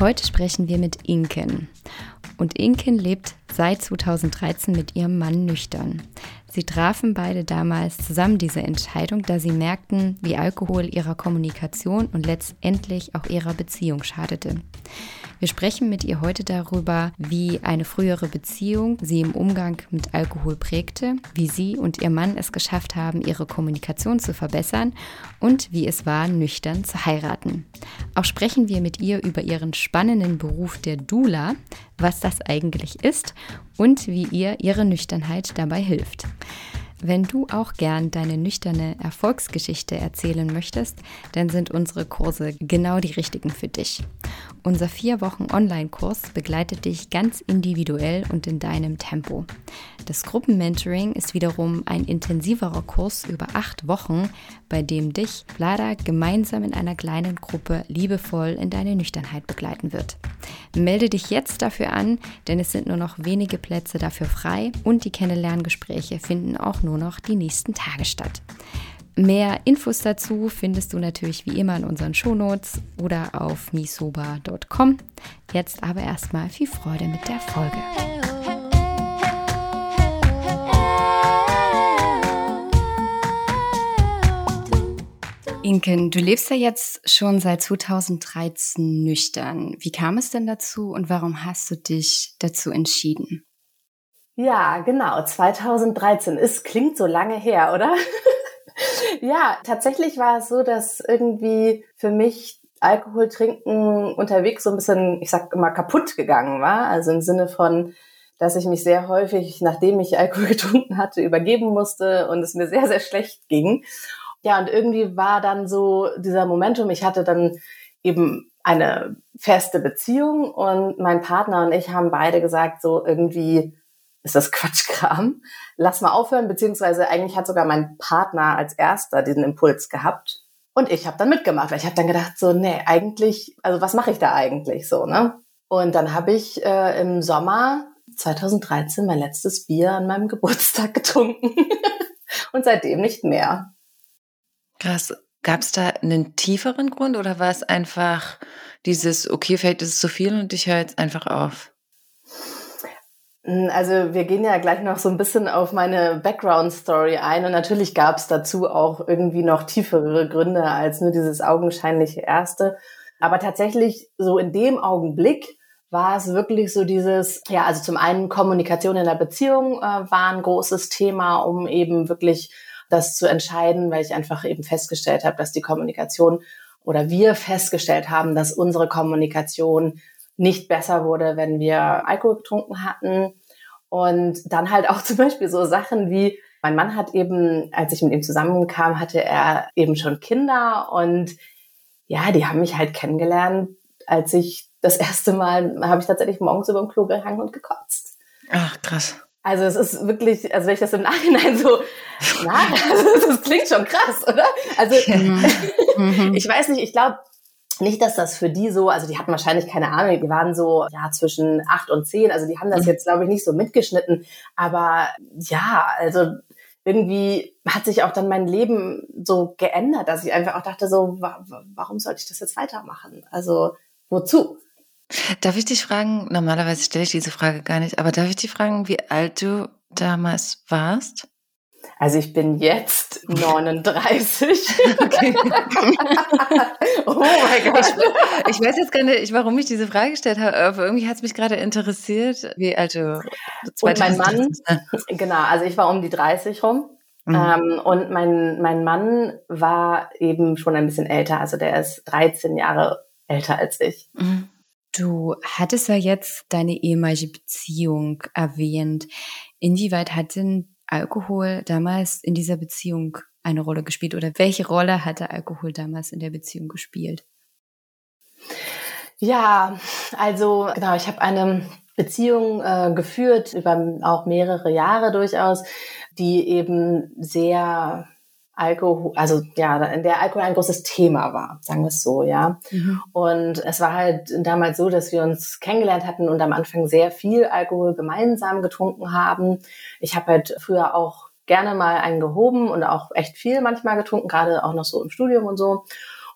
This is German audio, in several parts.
Heute sprechen wir mit Inken. Und Inken lebt seit 2013 mit ihrem Mann nüchtern. Sie trafen beide damals zusammen diese Entscheidung, da sie merkten, wie Alkohol ihrer Kommunikation und letztendlich auch ihrer Beziehung schadete. Wir sprechen mit ihr heute darüber, wie eine frühere Beziehung sie im Umgang mit Alkohol prägte, wie sie und ihr Mann es geschafft haben, ihre Kommunikation zu verbessern und wie es war, nüchtern zu heiraten. Auch sprechen wir mit ihr über ihren spannenden Beruf der Dula, was das eigentlich ist und wie ihr ihre Nüchternheit dabei hilft. Wenn du auch gern deine nüchterne Erfolgsgeschichte erzählen möchtest, dann sind unsere Kurse genau die richtigen für dich. Unser vier Wochen Online-Kurs begleitet dich ganz individuell und in deinem Tempo. Das Gruppenmentoring ist wiederum ein intensiverer Kurs über acht Wochen, bei dem dich Vlada gemeinsam in einer kleinen Gruppe liebevoll in deine Nüchternheit begleiten wird. Melde dich jetzt dafür an, denn es sind nur noch wenige Plätze dafür frei und die Kennenlerngespräche finden auch nur noch die nächsten Tage statt. Mehr Infos dazu findest du natürlich wie immer in unseren Shownotes oder auf misoba.com. Jetzt aber erstmal viel Freude mit der Folge. Inken, du lebst ja jetzt schon seit 2013 nüchtern. Wie kam es denn dazu und warum hast du dich dazu entschieden? Ja, genau. 2013 ist klingt so lange her, oder? ja, tatsächlich war es so, dass irgendwie für mich Alkohol trinken unterwegs so ein bisschen, ich sag immer, kaputt gegangen war. Also im Sinne von, dass ich mich sehr häufig, nachdem ich Alkohol getrunken hatte, übergeben musste und es mir sehr, sehr schlecht ging. Ja, und irgendwie war dann so dieser Momentum, ich hatte dann eben eine feste Beziehung und mein Partner und ich haben beide gesagt, so irgendwie ist das Quatschkram, lass mal aufhören, beziehungsweise eigentlich hat sogar mein Partner als erster diesen Impuls gehabt und ich habe dann mitgemacht, weil ich habe dann gedacht, so, nee, eigentlich, also was mache ich da eigentlich so, ne? Und dann habe ich äh, im Sommer 2013 mein letztes Bier an meinem Geburtstag getrunken und seitdem nicht mehr. krass, gab es da einen tieferen Grund oder war es einfach dieses, okay, vielleicht ist es zu viel und ich höre jetzt einfach auf? Also wir gehen ja gleich noch so ein bisschen auf meine Background-Story ein und natürlich gab es dazu auch irgendwie noch tiefere Gründe als nur dieses augenscheinliche erste. Aber tatsächlich so in dem Augenblick war es wirklich so dieses, ja, also zum einen Kommunikation in der Beziehung äh, war ein großes Thema, um eben wirklich das zu entscheiden, weil ich einfach eben festgestellt habe, dass die Kommunikation oder wir festgestellt haben, dass unsere Kommunikation nicht besser wurde, wenn wir Alkohol getrunken hatten. Und dann halt auch zum Beispiel so Sachen wie, mein Mann hat eben, als ich mit ihm zusammenkam, hatte er eben schon Kinder und ja, die haben mich halt kennengelernt, als ich das erste Mal, habe ich tatsächlich morgens über dem Klo gehangen und gekotzt. Ach, krass. Also es ist wirklich, also wenn ich das im Nachhinein so, na, also das klingt schon krass, oder? Also Mhm. ich weiß nicht, ich glaube nicht, dass das für die so, also die hatten wahrscheinlich keine Ahnung, die waren so ja zwischen acht und zehn, also die haben das Mhm. jetzt glaube ich nicht so mitgeschnitten, aber ja, also irgendwie hat sich auch dann mein Leben so geändert, dass ich einfach auch dachte so, wa wa- warum sollte ich das jetzt weitermachen? Also wozu? Darf ich dich fragen, normalerweise stelle ich diese Frage gar nicht, aber darf ich dich fragen, wie alt du damals warst? Also ich bin jetzt 39. Okay. oh mein Gott. Ich weiß jetzt gar nicht, warum ich diese Frage gestellt habe, aber irgendwie hat es mich gerade interessiert, wie alt du Und mein 2013 Mann? ne? Genau, also ich war um die 30 rum. Mhm. Ähm, und mein, mein Mann war eben schon ein bisschen älter, also der ist 13 Jahre älter als ich. Mhm. Du hattest ja jetzt deine ehemalige Beziehung erwähnt. Inwieweit hat denn Alkohol damals in dieser Beziehung eine Rolle gespielt oder welche Rolle hatte Alkohol damals in der Beziehung gespielt? Ja, also genau, ich habe eine Beziehung äh, geführt über auch mehrere Jahre durchaus, die eben sehr Alkohol, also ja, in der Alkohol ein großes Thema war, sagen wir es so, ja. Mhm. Und es war halt damals so, dass wir uns kennengelernt hatten und am Anfang sehr viel Alkohol gemeinsam getrunken haben. Ich habe halt früher auch gerne mal einen gehoben und auch echt viel manchmal getrunken, gerade auch noch so im Studium und so.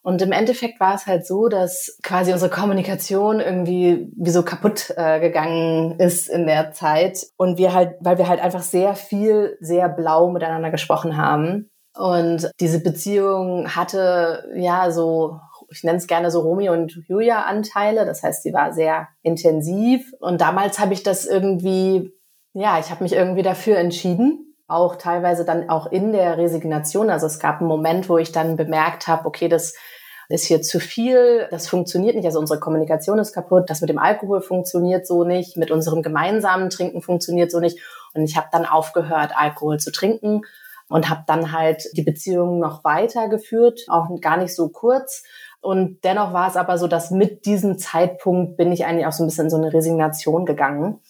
Und im Endeffekt war es halt so, dass quasi unsere Kommunikation irgendwie wie so kaputt äh, gegangen ist in der Zeit. Und wir halt, weil wir halt einfach sehr viel, sehr blau miteinander gesprochen haben. Und diese Beziehung hatte ja so, ich nenne es gerne so Romeo und Julia Anteile. Das heißt, sie war sehr intensiv. Und damals habe ich das irgendwie, ja, ich habe mich irgendwie dafür entschieden. Auch teilweise dann auch in der Resignation. Also es gab einen Moment, wo ich dann bemerkt habe, okay, das ist hier zu viel, das funktioniert nicht, also unsere Kommunikation ist kaputt, das mit dem Alkohol funktioniert so nicht, mit unserem gemeinsamen Trinken funktioniert so nicht. Und ich habe dann aufgehört, Alkohol zu trinken und habe dann halt die Beziehung noch weitergeführt, auch gar nicht so kurz. Und dennoch war es aber so, dass mit diesem Zeitpunkt bin ich eigentlich auch so ein bisschen in so eine Resignation gegangen.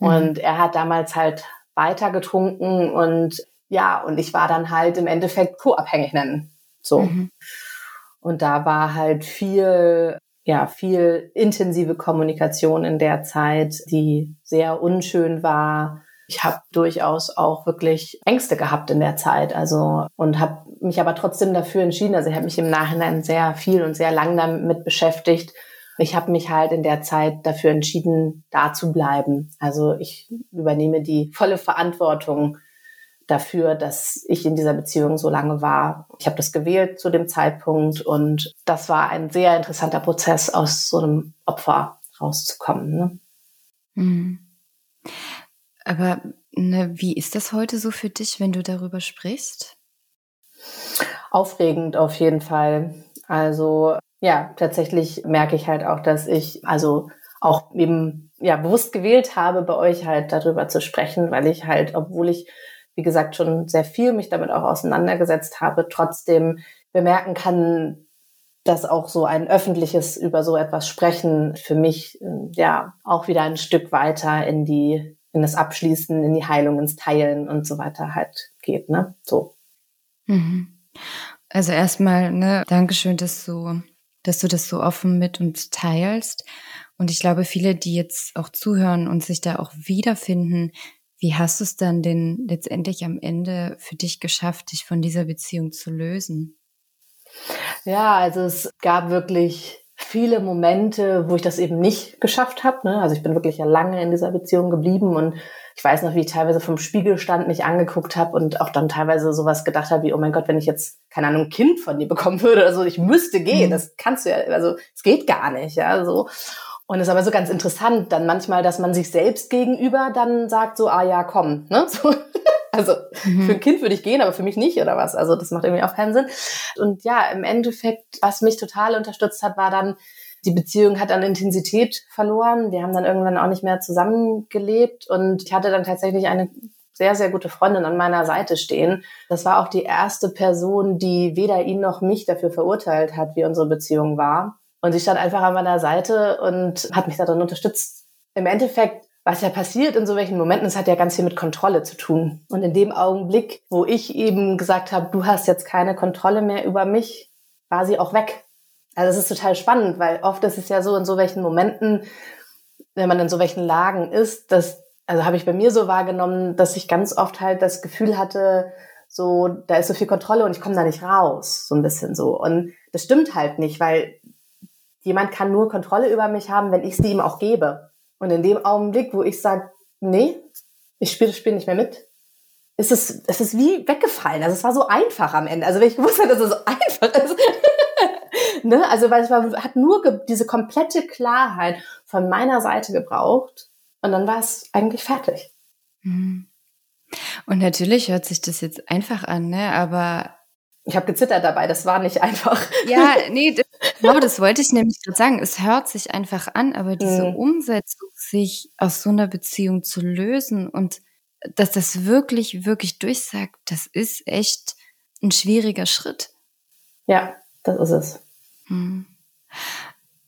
Mhm. Und er hat damals halt weiter getrunken und ja, und ich war dann halt im Endeffekt co-abhängig nennen. So. Mhm. Und da war halt viel, ja, viel intensive Kommunikation in der Zeit, die sehr unschön war, ich habe durchaus auch wirklich Ängste gehabt in der Zeit, also und habe mich aber trotzdem dafür entschieden. Also ich habe mich im Nachhinein sehr viel und sehr lang damit beschäftigt. Ich habe mich halt in der Zeit dafür entschieden, da zu bleiben. Also ich übernehme die volle Verantwortung dafür, dass ich in dieser Beziehung so lange war. Ich habe das gewählt zu dem Zeitpunkt und das war ein sehr interessanter Prozess, aus so einem Opfer rauszukommen. Ne? Mhm. Aber ne, wie ist das heute so für dich, wenn du darüber sprichst? Aufregend auf jeden Fall. Also ja, tatsächlich merke ich halt auch, dass ich also auch eben ja bewusst gewählt habe, bei euch halt darüber zu sprechen, weil ich halt, obwohl ich wie gesagt schon sehr viel mich damit auch auseinandergesetzt habe, trotzdem bemerken kann, dass auch so ein öffentliches über so etwas sprechen für mich ja auch wieder ein Stück weiter in die in das Abschließen, in die Heilung, ins Teilen und so weiter halt geht, ne? So. Mhm. Also erstmal, ne, Dankeschön, dass du, dass du das so offen mit uns teilst. Und ich glaube, viele, die jetzt auch zuhören und sich da auch wiederfinden, wie hast du es dann denn letztendlich am Ende für dich geschafft, dich von dieser Beziehung zu lösen? Ja, also es gab wirklich viele Momente, wo ich das eben nicht geschafft habe. Ne? Also ich bin wirklich ja lange in dieser Beziehung geblieben und ich weiß noch, wie ich teilweise vom Spiegel stand, mich angeguckt habe und auch dann teilweise sowas gedacht habe wie, oh mein Gott, wenn ich jetzt, keine Ahnung, ein Kind von dir bekommen würde oder so, ich müsste gehen. Mhm. Das kannst du ja, also es geht gar nicht, ja, so. Und es ist aber so ganz interessant, dann manchmal, dass man sich selbst gegenüber dann sagt so, ah ja, komm, ne? So. Also mhm. für ein Kind würde ich gehen, aber für mich nicht oder was. Also das macht irgendwie auch keinen Sinn. Und ja, im Endeffekt, was mich total unterstützt hat, war dann, die Beziehung hat an Intensität verloren. Wir haben dann irgendwann auch nicht mehr zusammengelebt und ich hatte dann tatsächlich eine sehr, sehr gute Freundin an meiner Seite stehen. Das war auch die erste Person, die weder ihn noch mich dafür verurteilt hat, wie unsere Beziehung war. Und sie stand einfach an meiner Seite und hat mich darin unterstützt. Im Endeffekt was ja passiert in so welchen Momenten, es hat ja ganz viel mit Kontrolle zu tun. Und in dem Augenblick, wo ich eben gesagt habe, du hast jetzt keine Kontrolle mehr über mich, war sie auch weg. Also es ist total spannend, weil oft ist es ja so in so welchen Momenten, wenn man in so welchen Lagen ist, dass, also habe ich bei mir so wahrgenommen, dass ich ganz oft halt das Gefühl hatte, so, da ist so viel Kontrolle und ich komme da nicht raus, so ein bisschen so. Und das stimmt halt nicht, weil jemand kann nur Kontrolle über mich haben, wenn ich sie ihm auch gebe. Und in dem Augenblick, wo ich sage, nee, ich spiele das Spiel nicht mehr mit, ist es, es ist wie weggefallen. Also es war so einfach am Ende. Also wenn ich gewusst hätte, dass es so einfach ist. ne? Also weil es war, hat nur diese komplette Klarheit von meiner Seite gebraucht und dann war es eigentlich fertig. Mhm. Und natürlich hört sich das jetzt einfach an, ne? Aber ich habe gezittert dabei, das war nicht einfach. Ja, nee, das, genau, das wollte ich nämlich gerade sagen. Es hört sich einfach an, aber diese mhm. Umsetzung, sich aus so einer Beziehung zu lösen und dass das wirklich, wirklich durchsagt, das ist echt ein schwieriger Schritt. Ja, das ist es. Hm.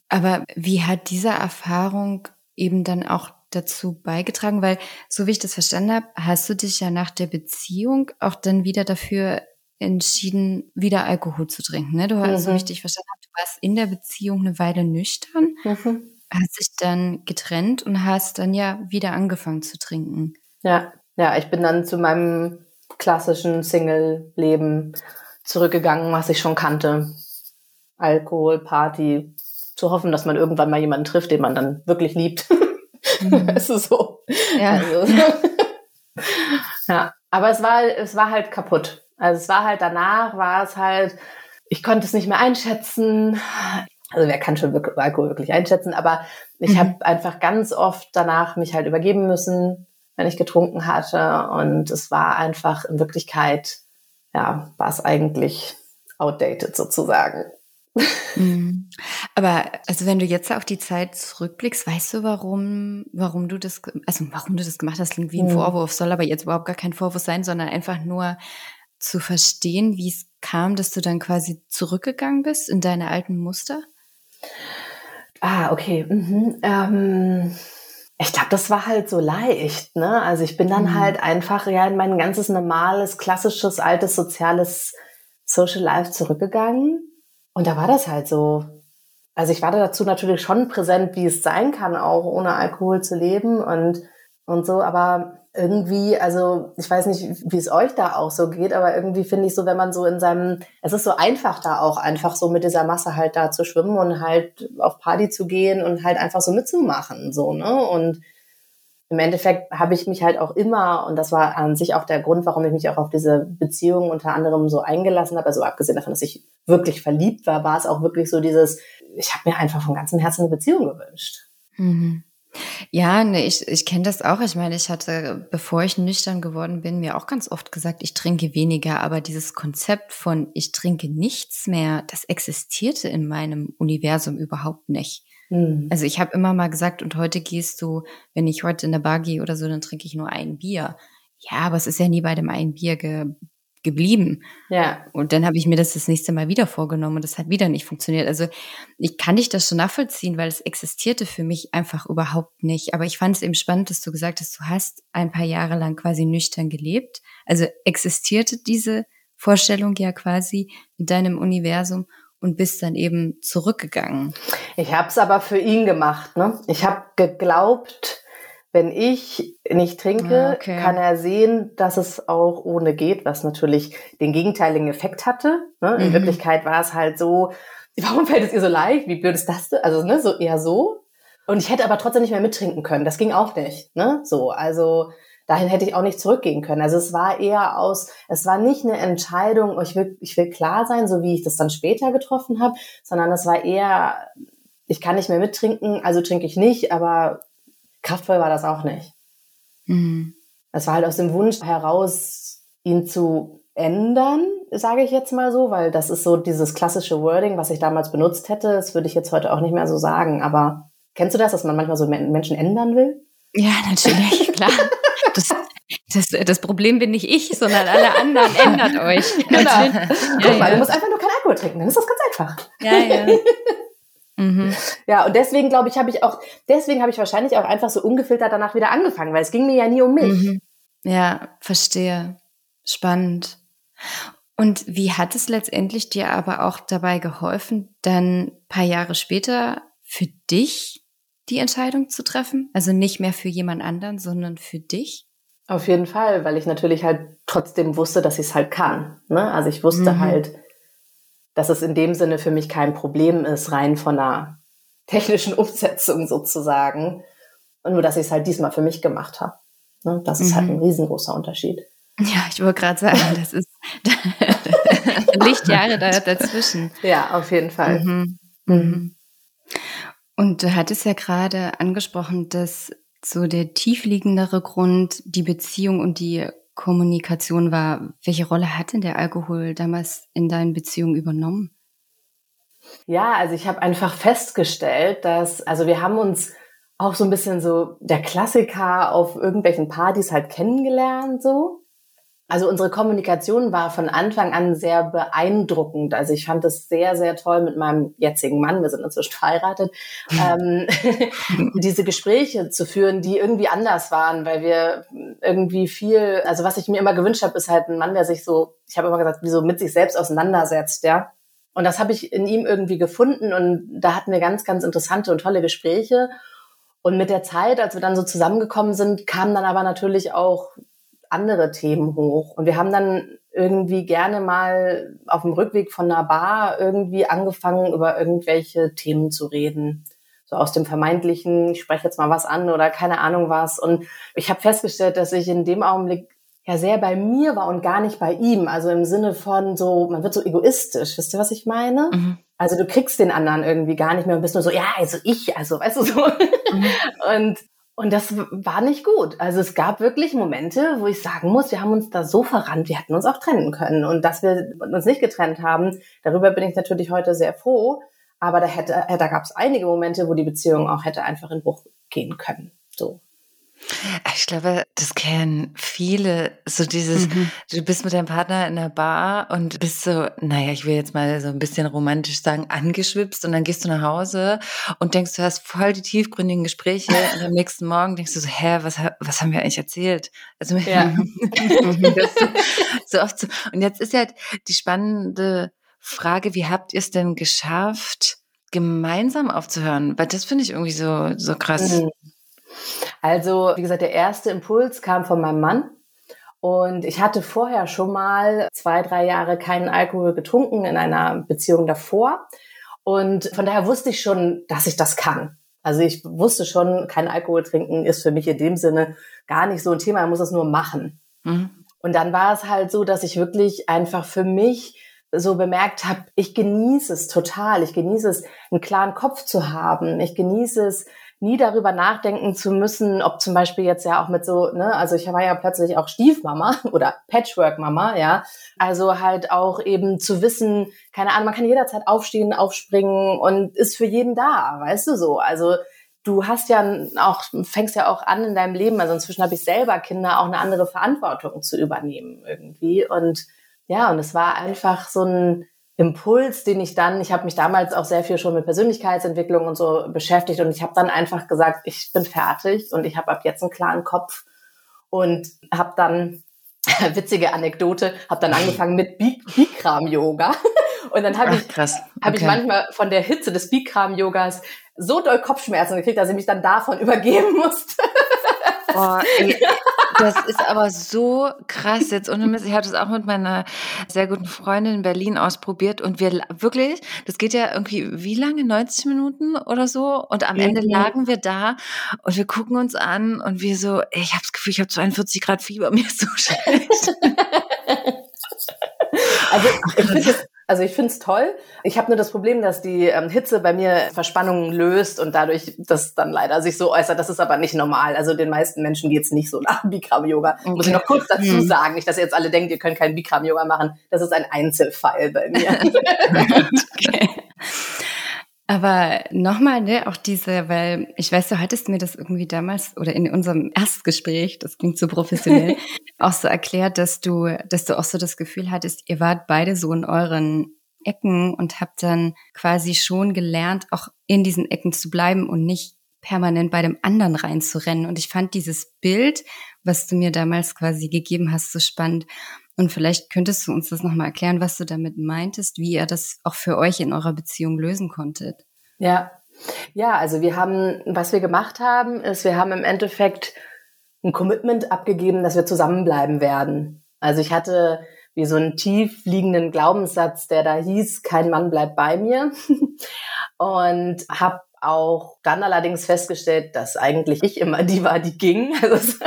Aber wie hat diese Erfahrung eben dann auch dazu beigetragen? Weil, so wie ich das verstanden habe, hast du dich ja nach der Beziehung auch dann wieder dafür entschieden, wieder Alkohol zu trinken. Ne? Du hast, mhm. so richtig verstanden du warst in der Beziehung eine Weile nüchtern, mhm. Hast dich dann getrennt und hast dann ja wieder angefangen zu trinken. Ja, ja, ich bin dann zu meinem klassischen Single-Leben zurückgegangen, was ich schon kannte. Alkohol, Party, zu hoffen, dass man irgendwann mal jemanden trifft, den man dann wirklich liebt. Mhm. es ist so. Ja. Also, ja. Aber es war, es war halt kaputt. Also es war halt danach, war es halt, ich konnte es nicht mehr einschätzen. Also wer kann schon wirklich, Alkohol wirklich einschätzen, aber ich mhm. habe einfach ganz oft danach mich halt übergeben müssen, wenn ich getrunken hatte. Und es war einfach in Wirklichkeit, ja, war es eigentlich outdated sozusagen. Mhm. Aber also wenn du jetzt auf die Zeit zurückblickst, weißt du, warum, warum du das, also warum du das gemacht hast, klingt wie ein mhm. Vorwurf, soll aber jetzt überhaupt gar kein Vorwurf sein, sondern einfach nur zu verstehen, wie es kam, dass du dann quasi zurückgegangen bist in deine alten Muster? Ah, okay. Mhm. Ähm, ich glaube, das war halt so leicht, ne? Also ich bin dann mhm. halt einfach ja in mein ganzes normales, klassisches, altes, soziales Social Life zurückgegangen und da war das halt so. Also ich war dazu natürlich schon präsent, wie es sein kann, auch ohne Alkohol zu leben und, und so, aber irgendwie, also ich weiß nicht, wie es euch da auch so geht, aber irgendwie finde ich so, wenn man so in seinem, es ist so einfach da auch einfach so mit dieser Masse halt da zu schwimmen und halt auf Party zu gehen und halt einfach so mitzumachen, so, ne? Und im Endeffekt habe ich mich halt auch immer, und das war an sich auch der Grund, warum ich mich auch auf diese Beziehung unter anderem so eingelassen habe, also abgesehen davon, dass ich wirklich verliebt war, war es auch wirklich so dieses, ich habe mir einfach von ganzem Herzen eine Beziehung gewünscht. Mhm. Ja, ne, ich, ich kenne das auch. Ich meine, ich hatte, bevor ich nüchtern geworden bin, mir auch ganz oft gesagt, ich trinke weniger. Aber dieses Konzept von ich trinke nichts mehr, das existierte in meinem Universum überhaupt nicht. Mhm. Also ich habe immer mal gesagt, und heute gehst du, wenn ich heute in der Bar gehe oder so, dann trinke ich nur ein Bier. Ja, aber es ist ja nie bei dem einen Bier ge geblieben. Ja. Und dann habe ich mir das das nächste Mal wieder vorgenommen und das hat wieder nicht funktioniert. Also ich kann dich das schon nachvollziehen, weil es existierte für mich einfach überhaupt nicht. Aber ich fand es eben spannend, dass du gesagt hast, du hast ein paar Jahre lang quasi nüchtern gelebt. Also existierte diese Vorstellung ja quasi in deinem Universum und bist dann eben zurückgegangen. Ich habe es aber für ihn gemacht. Ne? Ich habe geglaubt, wenn ich nicht trinke, ah, okay. kann er sehen, dass es auch ohne geht, was natürlich den gegenteiligen Effekt hatte. Ne? In mhm. Wirklichkeit war es halt so, warum fällt es ihr so leicht? Wie blöd ist das? Also ne, so eher so. Und ich hätte aber trotzdem nicht mehr mittrinken können. Das ging auch nicht. Ne? So, also dahin hätte ich auch nicht zurückgehen können. Also es war eher aus, es war nicht eine Entscheidung, oh, ich will, ich will klar sein, so wie ich das dann später getroffen habe, sondern es war eher, ich kann nicht mehr mittrinken, also trinke ich nicht, aber kraftvoll war das auch nicht. Mhm. Es war halt aus dem Wunsch heraus, ihn zu ändern, sage ich jetzt mal so, weil das ist so dieses klassische Wording, was ich damals benutzt hätte. Das würde ich jetzt heute auch nicht mehr so sagen. Aber kennst du das, dass man manchmal so Menschen ändern will? Ja, natürlich, klar. Das, das, das Problem bin nicht ich, sondern alle anderen. Ändert euch. Genau. Ja, Guck mal, ja. du musst einfach nur keinen Alkohol trinken, dann ist das ganz einfach. Ja, ja. Mhm. Ja, und deswegen glaube ich, habe ich auch, deswegen habe ich wahrscheinlich auch einfach so ungefiltert danach wieder angefangen, weil es ging mir ja nie um mich. Mhm. Ja, verstehe. Spannend. Und wie hat es letztendlich dir aber auch dabei geholfen, dann paar Jahre später für dich die Entscheidung zu treffen? Also nicht mehr für jemand anderen, sondern für dich? Auf jeden Fall, weil ich natürlich halt trotzdem wusste, dass ich es halt kann. Ne? Also ich wusste mhm. halt, dass es in dem Sinne für mich kein Problem ist, rein von einer technischen Umsetzung sozusagen. Und nur, dass ich es halt diesmal für mich gemacht habe. Ne? Das ist halt mhm. halt ein riesengroßer Unterschied. Ja, ich wollte gerade sagen, das ist Lichtjahre da, dazwischen. Ja, auf jeden Fall. Mhm. Mhm. Und du hattest ja gerade angesprochen, dass so der tiefliegendere Grund die Beziehung und die Kommunikation war. Welche Rolle hat denn der Alkohol damals in deinen Beziehungen übernommen? Ja, also ich habe einfach festgestellt, dass, also wir haben uns auch so ein bisschen so der Klassiker auf irgendwelchen Partys halt kennengelernt, so. Also unsere Kommunikation war von Anfang an sehr beeindruckend. Also ich fand es sehr, sehr toll mit meinem jetzigen Mann, wir sind inzwischen verheiratet, ähm, diese Gespräche zu führen, die irgendwie anders waren, weil wir irgendwie viel, also was ich mir immer gewünscht habe, ist halt ein Mann, der sich so, ich habe immer gesagt, wie so mit sich selbst auseinandersetzt, ja. Und das habe ich in ihm irgendwie gefunden und da hatten wir ganz, ganz interessante und tolle Gespräche. Und mit der Zeit, als wir dann so zusammengekommen sind, kamen dann aber natürlich auch andere Themen hoch. Und wir haben dann irgendwie gerne mal auf dem Rückweg von einer Bar irgendwie angefangen, über irgendwelche Themen zu reden. So aus dem vermeintlichen, ich spreche jetzt mal was an oder keine Ahnung was. Und ich habe festgestellt, dass ich in dem Augenblick ja sehr bei mir war und gar nicht bei ihm. Also im Sinne von so, man wird so egoistisch. Wisst ihr, was ich meine? Mhm. Also du kriegst den anderen irgendwie gar nicht mehr und bist nur so, ja, also ich, also weißt du so. Mhm. Und und das war nicht gut. Also es gab wirklich Momente, wo ich sagen muss, wir haben uns da so verrannt, wir hätten uns auch trennen können. Und dass wir uns nicht getrennt haben, darüber bin ich natürlich heute sehr froh. Aber da hätte, da gab es einige Momente, wo die Beziehung auch hätte einfach in Bruch gehen können. So. Ich glaube, das kennen viele. So dieses, mhm. du bist mit deinem Partner in der Bar und bist so, naja, ich will jetzt mal so ein bisschen romantisch sagen, angeschwipst und dann gehst du nach Hause und denkst, du hast voll die tiefgründigen Gespräche und am nächsten Morgen denkst du so, hä, was, was haben wir eigentlich erzählt? Also ja. so oft so. Und jetzt ist ja die spannende Frage, wie habt ihr es denn geschafft, gemeinsam aufzuhören? Weil das finde ich irgendwie so, so krass. Mhm. Also, wie gesagt, der erste Impuls kam von meinem Mann. Und ich hatte vorher schon mal zwei, drei Jahre keinen Alkohol getrunken in einer Beziehung davor. Und von daher wusste ich schon, dass ich das kann. Also ich wusste schon, kein Alkohol trinken ist für mich in dem Sinne gar nicht so ein Thema, man muss es nur machen. Mhm. Und dann war es halt so, dass ich wirklich einfach für mich so bemerkt habe, ich genieße es total. Ich genieße es, einen klaren Kopf zu haben. Ich genieße es, nie darüber nachdenken zu müssen, ob zum Beispiel jetzt ja auch mit so, ne, also ich war ja plötzlich auch Stiefmama oder Patchwork-Mama, ja. Also halt auch eben zu wissen, keine Ahnung, man kann jederzeit aufstehen, aufspringen und ist für jeden da, weißt du so. Also du hast ja auch, fängst ja auch an in deinem Leben, also inzwischen habe ich selber Kinder, auch eine andere Verantwortung zu übernehmen irgendwie. Und ja, und es war einfach so ein, Impuls, den ich dann, ich habe mich damals auch sehr viel schon mit Persönlichkeitsentwicklung und so beschäftigt und ich habe dann einfach gesagt, ich bin fertig und ich habe ab jetzt einen klaren Kopf und habe dann witzige Anekdote, habe dann angefangen mit Bikram Yoga und dann habe ich okay. habe ich manchmal von der Hitze des Bikram Yogas so doll Kopfschmerzen gekriegt, dass ich mich dann davon übergeben musste. Boah, ey, das ist aber so krass jetzt Mist. Ich habe das auch mit meiner sehr guten Freundin in Berlin ausprobiert und wir wirklich, das geht ja irgendwie wie lange? 90 Minuten oder so und am Ende mhm. lagen wir da und wir gucken uns an und wir so, ey, ich habe das Gefühl, ich habe 42 Grad Fieber, mir ist so schlecht. Also ich finde also ich finde es toll. Ich habe nur das Problem, dass die ähm, Hitze bei mir Verspannungen löst und dadurch das dann leider sich so äußert. Das ist aber nicht normal. Also den meisten Menschen geht's nicht so nach Bikram-Yoga. Okay. Muss ich noch kurz dazu hm. sagen, nicht, dass ihr jetzt alle denkt, ihr könnt kein Bikram-Yoga machen. Das ist ein Einzelfall bei mir. okay. Aber nochmal, ne, auch diese, weil ich weiß, du hattest mir das irgendwie damals oder in unserem Erstgespräch, das klingt so professionell, auch so erklärt, dass du, dass du auch so das Gefühl hattest, ihr wart beide so in euren Ecken und habt dann quasi schon gelernt, auch in diesen Ecken zu bleiben und nicht permanent bei dem anderen reinzurennen. Und ich fand dieses Bild, was du mir damals quasi gegeben hast, so spannend. Und vielleicht könntest du uns das nochmal erklären, was du damit meintest, wie ihr das auch für euch in eurer Beziehung lösen konntet. Ja, ja, also wir haben, was wir gemacht haben, ist, wir haben im Endeffekt ein Commitment abgegeben, dass wir zusammenbleiben werden. Also ich hatte wie so einen tief liegenden Glaubenssatz, der da hieß, kein Mann bleibt bei mir. Und habe auch dann allerdings festgestellt, dass eigentlich ich immer die war, die ging. Also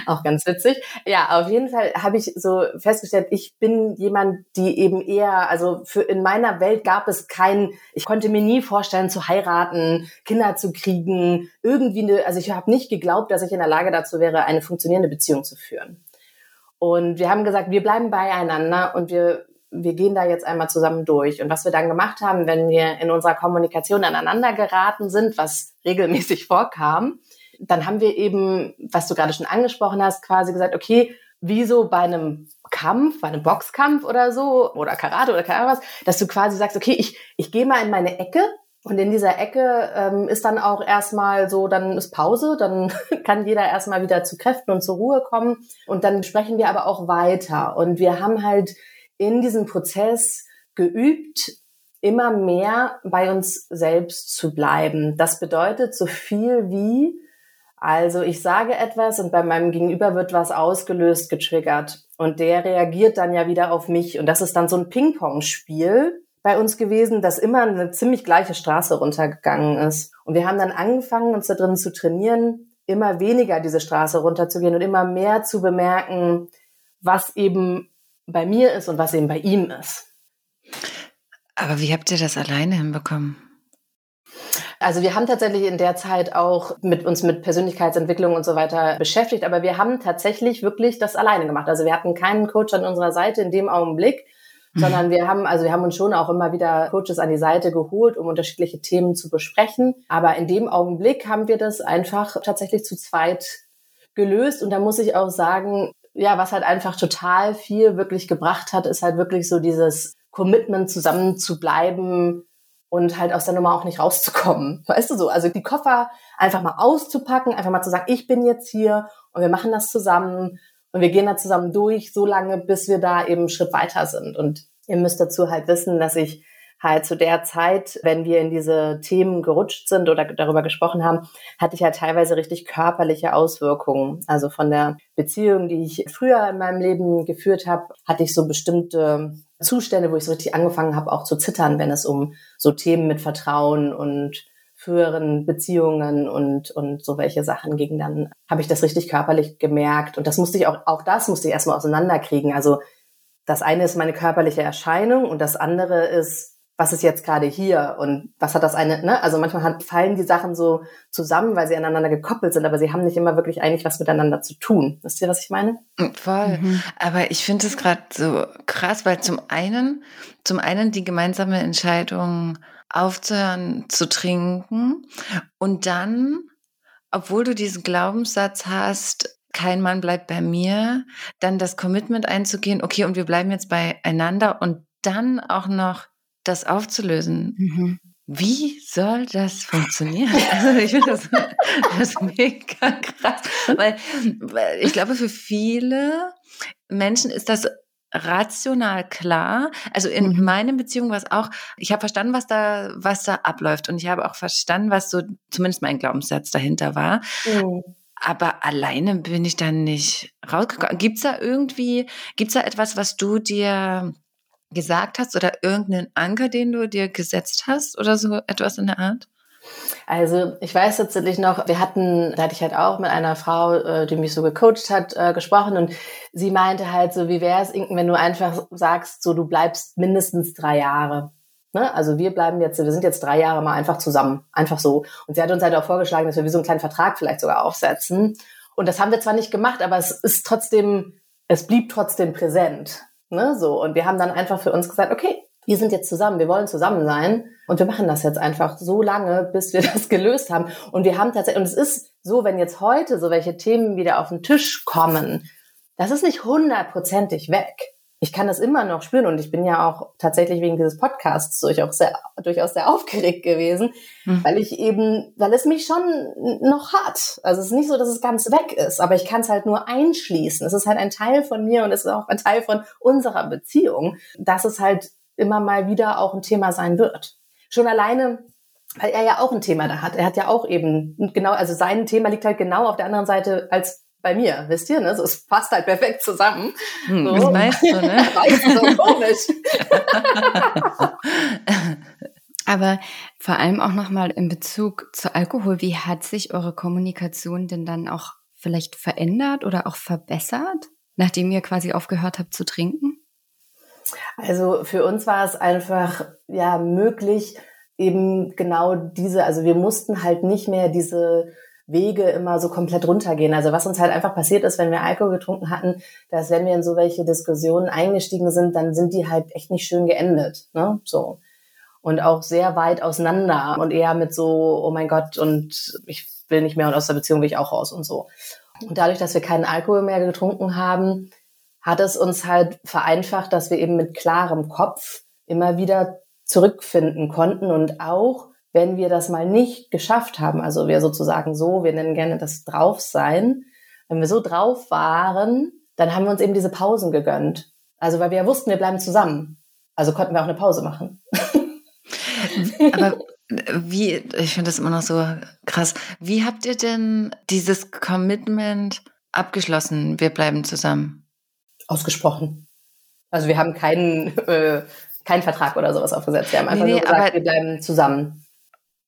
auch ganz witzig. Ja, auf jeden Fall habe ich so festgestellt, ich bin jemand, die eben eher, also für in meiner Welt gab es keinen, ich konnte mir nie vorstellen zu heiraten, Kinder zu kriegen, irgendwie eine, also ich habe nicht geglaubt, dass ich in der Lage dazu wäre, eine funktionierende Beziehung zu führen. Und wir haben gesagt, wir bleiben beieinander und wir wir gehen da jetzt einmal zusammen durch. Und was wir dann gemacht haben, wenn wir in unserer Kommunikation aneinander geraten sind, was regelmäßig vorkam, dann haben wir eben, was du gerade schon angesprochen hast, quasi gesagt, okay, wie so bei einem Kampf, bei einem Boxkampf oder so, oder Karate oder keine was, dass du quasi sagst, okay, ich, ich gehe mal in meine Ecke und in dieser Ecke ähm, ist dann auch erstmal so, dann ist Pause, dann kann jeder erstmal wieder zu Kräften und zur Ruhe kommen. Und dann sprechen wir aber auch weiter. Und wir haben halt in diesem Prozess geübt, immer mehr bei uns selbst zu bleiben. Das bedeutet so viel wie, also ich sage etwas und bei meinem Gegenüber wird was ausgelöst, getriggert. Und der reagiert dann ja wieder auf mich. Und das ist dann so ein Ping-Pong-Spiel bei uns gewesen, das immer eine ziemlich gleiche Straße runtergegangen ist. Und wir haben dann angefangen, uns da drin zu trainieren, immer weniger diese Straße runterzugehen und immer mehr zu bemerken, was eben bei mir ist und was eben bei ihm ist. Aber wie habt ihr das alleine hinbekommen? Also wir haben tatsächlich in der Zeit auch mit uns mit Persönlichkeitsentwicklung und so weiter beschäftigt, aber wir haben tatsächlich wirklich das alleine gemacht. Also wir hatten keinen Coach an unserer Seite in dem Augenblick, sondern wir haben, also wir haben uns schon auch immer wieder Coaches an die Seite geholt, um unterschiedliche Themen zu besprechen. Aber in dem Augenblick haben wir das einfach tatsächlich zu zweit gelöst. Und da muss ich auch sagen, ja, was halt einfach total viel wirklich gebracht hat, ist halt wirklich so dieses Commitment zusammen zu bleiben und halt aus der Nummer auch nicht rauszukommen. Weißt du so? Also die Koffer einfach mal auszupacken, einfach mal zu sagen, ich bin jetzt hier und wir machen das zusammen und wir gehen da zusammen durch, so lange, bis wir da eben einen Schritt weiter sind. Und ihr müsst dazu halt wissen, dass ich halt zu der Zeit, wenn wir in diese Themen gerutscht sind oder darüber gesprochen haben, hatte ich halt teilweise richtig körperliche Auswirkungen. Also von der Beziehung, die ich früher in meinem Leben geführt habe, hatte ich so bestimmte Zustände, wo ich so richtig angefangen habe, auch zu zittern, wenn es um so Themen mit Vertrauen und früheren Beziehungen und, und so welche Sachen ging, dann habe ich das richtig körperlich gemerkt. Und das musste ich auch, auch das musste ich erstmal auseinanderkriegen. Also das eine ist meine körperliche Erscheinung und das andere ist was ist jetzt gerade hier und was hat das eine, ne? Also manchmal hat, fallen die Sachen so zusammen, weil sie aneinander gekoppelt sind, aber sie haben nicht immer wirklich eigentlich was miteinander zu tun. Wisst ihr, was ich meine? Mm, voll. Mhm. Aber ich finde es gerade so krass, weil zum einen, zum einen die gemeinsame Entscheidung aufzuhören zu trinken und dann, obwohl du diesen Glaubenssatz hast, kein Mann bleibt bei mir, dann das Commitment einzugehen, okay, und wir bleiben jetzt beieinander und dann auch noch das aufzulösen. Mhm. Wie soll das funktionieren? Also ich finde das, das mega krass, weil, weil ich glaube, für viele Menschen ist das rational klar. Also in mhm. meinen Beziehungen war es auch, ich habe verstanden, was da, was da abläuft und ich habe auch verstanden, was so zumindest mein Glaubenssatz dahinter war. Mhm. Aber alleine bin ich dann nicht rausgekommen. Gibt's da irgendwie, gibt's da etwas, was du dir gesagt hast oder irgendeinen Anker, den du dir gesetzt hast oder so etwas in der Art? Also ich weiß tatsächlich noch, wir hatten, da hatte ich halt auch mit einer Frau, äh, die mich so gecoacht hat, äh, gesprochen und sie meinte halt so, wie wäre es, wenn du einfach sagst, so du bleibst mindestens drei Jahre. Ne? Also wir bleiben jetzt, wir sind jetzt drei Jahre mal einfach zusammen, einfach so. Und sie hat uns halt auch vorgeschlagen, dass wir wie so einen kleinen Vertrag vielleicht sogar aufsetzen. Und das haben wir zwar nicht gemacht, aber es ist trotzdem, es blieb trotzdem präsent. Ne, so. Und wir haben dann einfach für uns gesagt, okay, wir sind jetzt zusammen, wir wollen zusammen sein und wir machen das jetzt einfach so lange, bis wir das gelöst haben. Und wir haben tatsächlich, und es ist so, wenn jetzt heute so welche Themen wieder auf den Tisch kommen, das ist nicht hundertprozentig weg ich kann das immer noch spüren und ich bin ja auch tatsächlich wegen dieses Podcasts durchaus sehr, durchaus sehr aufgeregt gewesen, mhm. weil ich eben, weil es mich schon noch hat. Also es ist nicht so, dass es ganz weg ist, aber ich kann es halt nur einschließen. Es ist halt ein Teil von mir und es ist auch ein Teil von unserer Beziehung, dass es halt immer mal wieder auch ein Thema sein wird. Schon alleine, weil er ja auch ein Thema da hat. Er hat ja auch eben genau, also sein Thema liegt halt genau auf der anderen Seite als bei mir, wisst ihr, ne? So, es passt halt perfekt zusammen. Hm, so. Das weißt du, ne? weißt du, so komisch. Aber vor allem auch nochmal in Bezug zu Alkohol, wie hat sich eure Kommunikation denn dann auch vielleicht verändert oder auch verbessert, nachdem ihr quasi aufgehört habt zu trinken? Also für uns war es einfach ja möglich, eben genau diese, also wir mussten halt nicht mehr diese Wege immer so komplett runtergehen. Also was uns halt einfach passiert ist, wenn wir Alkohol getrunken hatten, dass wenn wir in so welche Diskussionen eingestiegen sind, dann sind die halt echt nicht schön geendet. Ne? So. Und auch sehr weit auseinander und eher mit so, oh mein Gott, und ich will nicht mehr und aus der Beziehung will ich auch raus und so. Und dadurch, dass wir keinen Alkohol mehr getrunken haben, hat es uns halt vereinfacht, dass wir eben mit klarem Kopf immer wieder zurückfinden konnten und auch wenn wir das mal nicht geschafft haben, also wir sozusagen so, wir nennen gerne das Draufsein, wenn wir so drauf waren, dann haben wir uns eben diese Pausen gegönnt. Also weil wir ja wussten, wir bleiben zusammen. Also konnten wir auch eine Pause machen. Aber wie, ich finde das immer noch so krass. Wie habt ihr denn dieses Commitment abgeschlossen? Wir bleiben zusammen. Ausgesprochen. Also wir haben keinen, äh, keinen Vertrag oder sowas aufgesetzt. Wir haben einfach nee, nur gesagt, wir bleiben zusammen.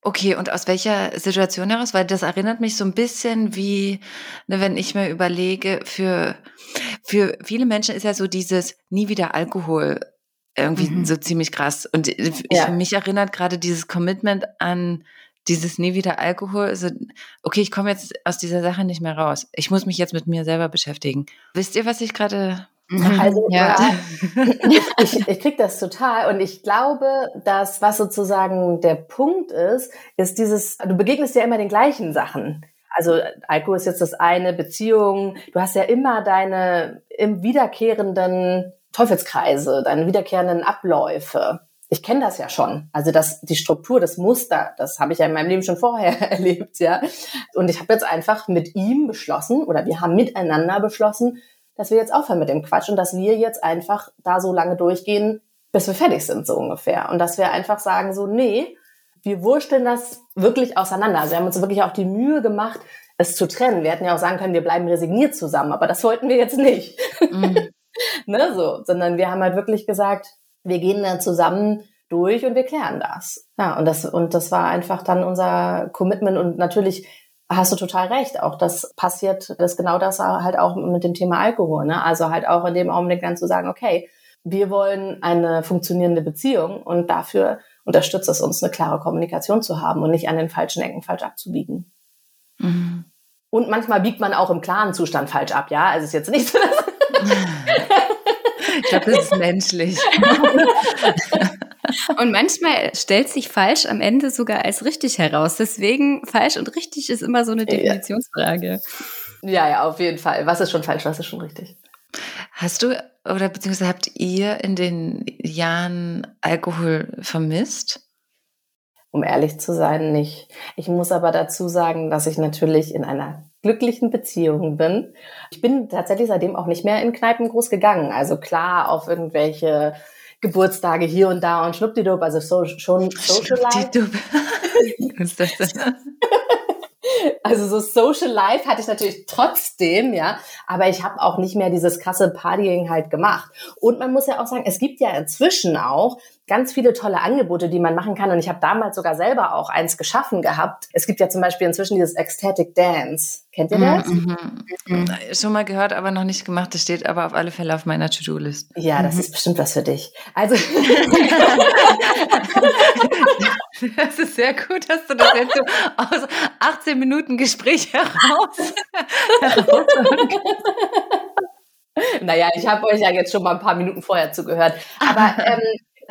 Okay, und aus welcher Situation heraus? Weil das erinnert mich so ein bisschen wie, ne, wenn ich mir überlege, für, für viele Menschen ist ja so dieses nie wieder Alkohol irgendwie mhm. so ziemlich krass. Und ich, ja. mich erinnert gerade dieses Commitment an dieses nie wieder Alkohol. Also, okay, ich komme jetzt aus dieser Sache nicht mehr raus. Ich muss mich jetzt mit mir selber beschäftigen. Wisst ihr, was ich gerade. Also ja. ich, ich, ich kriege das total und ich glaube, dass was sozusagen der Punkt ist, ist dieses, du begegnest ja immer den gleichen Sachen. Also Alkohol ist jetzt das eine, Beziehung, du hast ja immer deine im wiederkehrenden Teufelskreise, deine wiederkehrenden Abläufe. Ich kenne das ja schon. Also das, die Struktur, das Muster, das habe ich ja in meinem Leben schon vorher erlebt, ja. Und ich habe jetzt einfach mit ihm beschlossen, oder wir haben miteinander beschlossen, dass wir jetzt aufhören mit dem Quatsch und dass wir jetzt einfach da so lange durchgehen, bis wir fertig sind, so ungefähr. Und dass wir einfach sagen, so, nee, wir wursteln das wirklich auseinander. Also wir haben uns wirklich auch die Mühe gemacht, es zu trennen. Wir hätten ja auch sagen können, wir bleiben resigniert zusammen, aber das wollten wir jetzt nicht. Mhm. ne, so, sondern wir haben halt wirklich gesagt, wir gehen dann zusammen durch und wir klären das. Ja, und das, und das war einfach dann unser Commitment und natürlich hast du total recht. Auch das passiert, das genau das halt auch mit dem Thema Alkohol. Ne? Also halt auch in dem Augenblick dann zu sagen, okay, wir wollen eine funktionierende Beziehung und dafür unterstützt es uns, eine klare Kommunikation zu haben und nicht an den falschen Ecken falsch abzubiegen. Mhm. Und manchmal biegt man auch im klaren Zustand falsch ab, ja. Also ist jetzt nicht so, dass ich glaube, das ist menschlich. Und manchmal stellt sich falsch am Ende sogar als richtig heraus. Deswegen falsch und richtig ist immer so eine Definitionsfrage. Ja, ja, auf jeden Fall. Was ist schon falsch, was ist schon richtig? Hast du oder beziehungsweise habt ihr in den Jahren Alkohol vermisst? Um ehrlich zu sein, nicht. Ich muss aber dazu sagen, dass ich natürlich in einer glücklichen Beziehung bin. Ich bin tatsächlich seitdem auch nicht mehr in Kneipen groß gegangen. Also klar auf irgendwelche Geburtstage hier und da und schnuppdidup, also so, schon Social Life. also so Social Life hatte ich natürlich trotzdem, ja, aber ich habe auch nicht mehr dieses krasse Partying halt gemacht. Und man muss ja auch sagen, es gibt ja inzwischen auch ganz viele tolle Angebote, die man machen kann. Und ich habe damals sogar selber auch eins geschaffen gehabt. Es gibt ja zum Beispiel inzwischen dieses Ecstatic Dance. Kennt ihr das? Mhm, mhm. Schon mal gehört, aber noch nicht gemacht. Das steht aber auf alle Fälle auf meiner To-Do-List. Ja, das mhm. ist bestimmt was für dich. Also. das ist sehr gut, dass du das jetzt so aus 18 Minuten Gespräch heraus. naja, ich habe euch ja jetzt schon mal ein paar Minuten vorher zugehört. Aber ähm,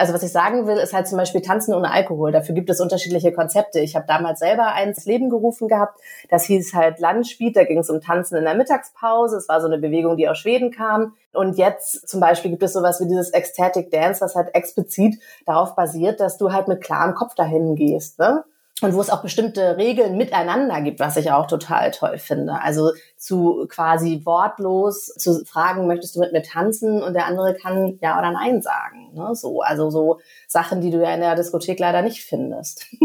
also was ich sagen will, ist halt zum Beispiel Tanzen ohne Alkohol. Dafür gibt es unterschiedliche Konzepte. Ich habe damals selber eins Leben gerufen gehabt. Das hieß halt Landspiel. Da ging es um Tanzen in der Mittagspause. Es war so eine Bewegung, die aus Schweden kam. Und jetzt zum Beispiel gibt es sowas wie dieses Ecstatic Dance, was halt explizit darauf basiert, dass du halt mit klarem Kopf dahin gehst. Ne? Und wo es auch bestimmte Regeln miteinander gibt, was ich auch total toll finde. Also zu quasi wortlos zu fragen, möchtest du mit mir tanzen und der andere kann ja oder nein sagen. Ne? So, also so Sachen, die du ja in der Diskothek leider nicht findest.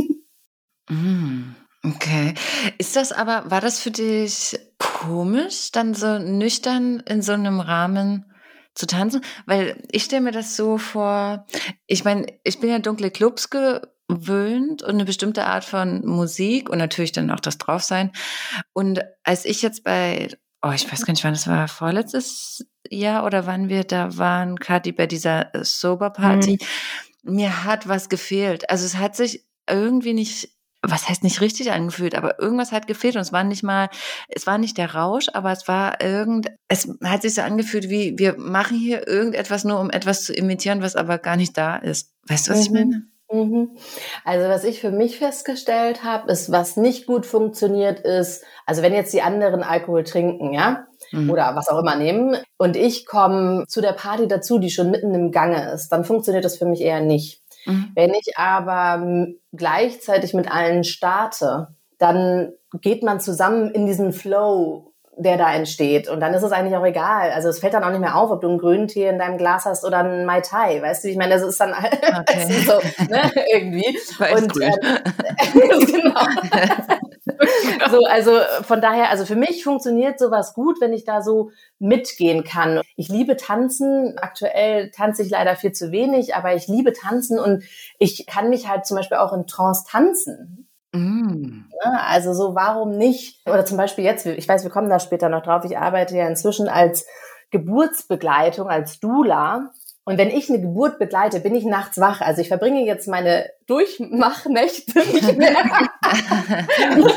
Mm, okay. Ist das aber, war das für dich komisch, dann so nüchtern in so einem Rahmen zu tanzen? Weil ich stelle mir das so vor, ich meine, ich bin ja dunkle Clubs ge gewöhnt und eine bestimmte Art von Musik und natürlich dann auch das Draufsein. Und als ich jetzt bei, oh, ich weiß gar nicht, wann das war, vorletztes Jahr oder wann wir da waren, Kathi, bei dieser äh, Sober Party, mhm. mir hat was gefehlt. Also es hat sich irgendwie nicht was heißt nicht richtig angefühlt, aber irgendwas hat gefehlt und es war nicht mal, es war nicht der Rausch, aber es war irgend, es hat sich so angefühlt wie, wir machen hier irgendetwas nur, um etwas zu imitieren, was aber gar nicht da ist. Weißt du, was mhm. ich meine? Mhm. Also was ich für mich festgestellt habe, ist, was nicht gut funktioniert, ist, also wenn jetzt die anderen Alkohol trinken, ja, mhm. oder was auch immer nehmen, und ich komme zu der Party dazu, die schon mitten im Gange ist, dann funktioniert das für mich eher nicht. Mhm. Wenn ich aber gleichzeitig mit allen starte, dann geht man zusammen in diesen Flow der da entsteht. Und dann ist es eigentlich auch egal. Also es fällt dann auch nicht mehr auf, ob du einen grünen Tee in deinem Glas hast oder einen Mai Tai. Weißt du, ich meine, das ist dann okay. so, ne, irgendwie. Und ähm, genau. so, also von daher, also für mich funktioniert sowas gut, wenn ich da so mitgehen kann. Ich liebe Tanzen. Aktuell tanze ich leider viel zu wenig, aber ich liebe Tanzen und ich kann mich halt zum Beispiel auch in Trance tanzen. Mm. Also so, warum nicht? Oder zum Beispiel jetzt, ich weiß, wir kommen da später noch drauf, ich arbeite ja inzwischen als Geburtsbegleitung, als Dula. Und wenn ich eine Geburt begleite, bin ich nachts wach. Also ich verbringe jetzt meine Durchmachnächte nicht mehr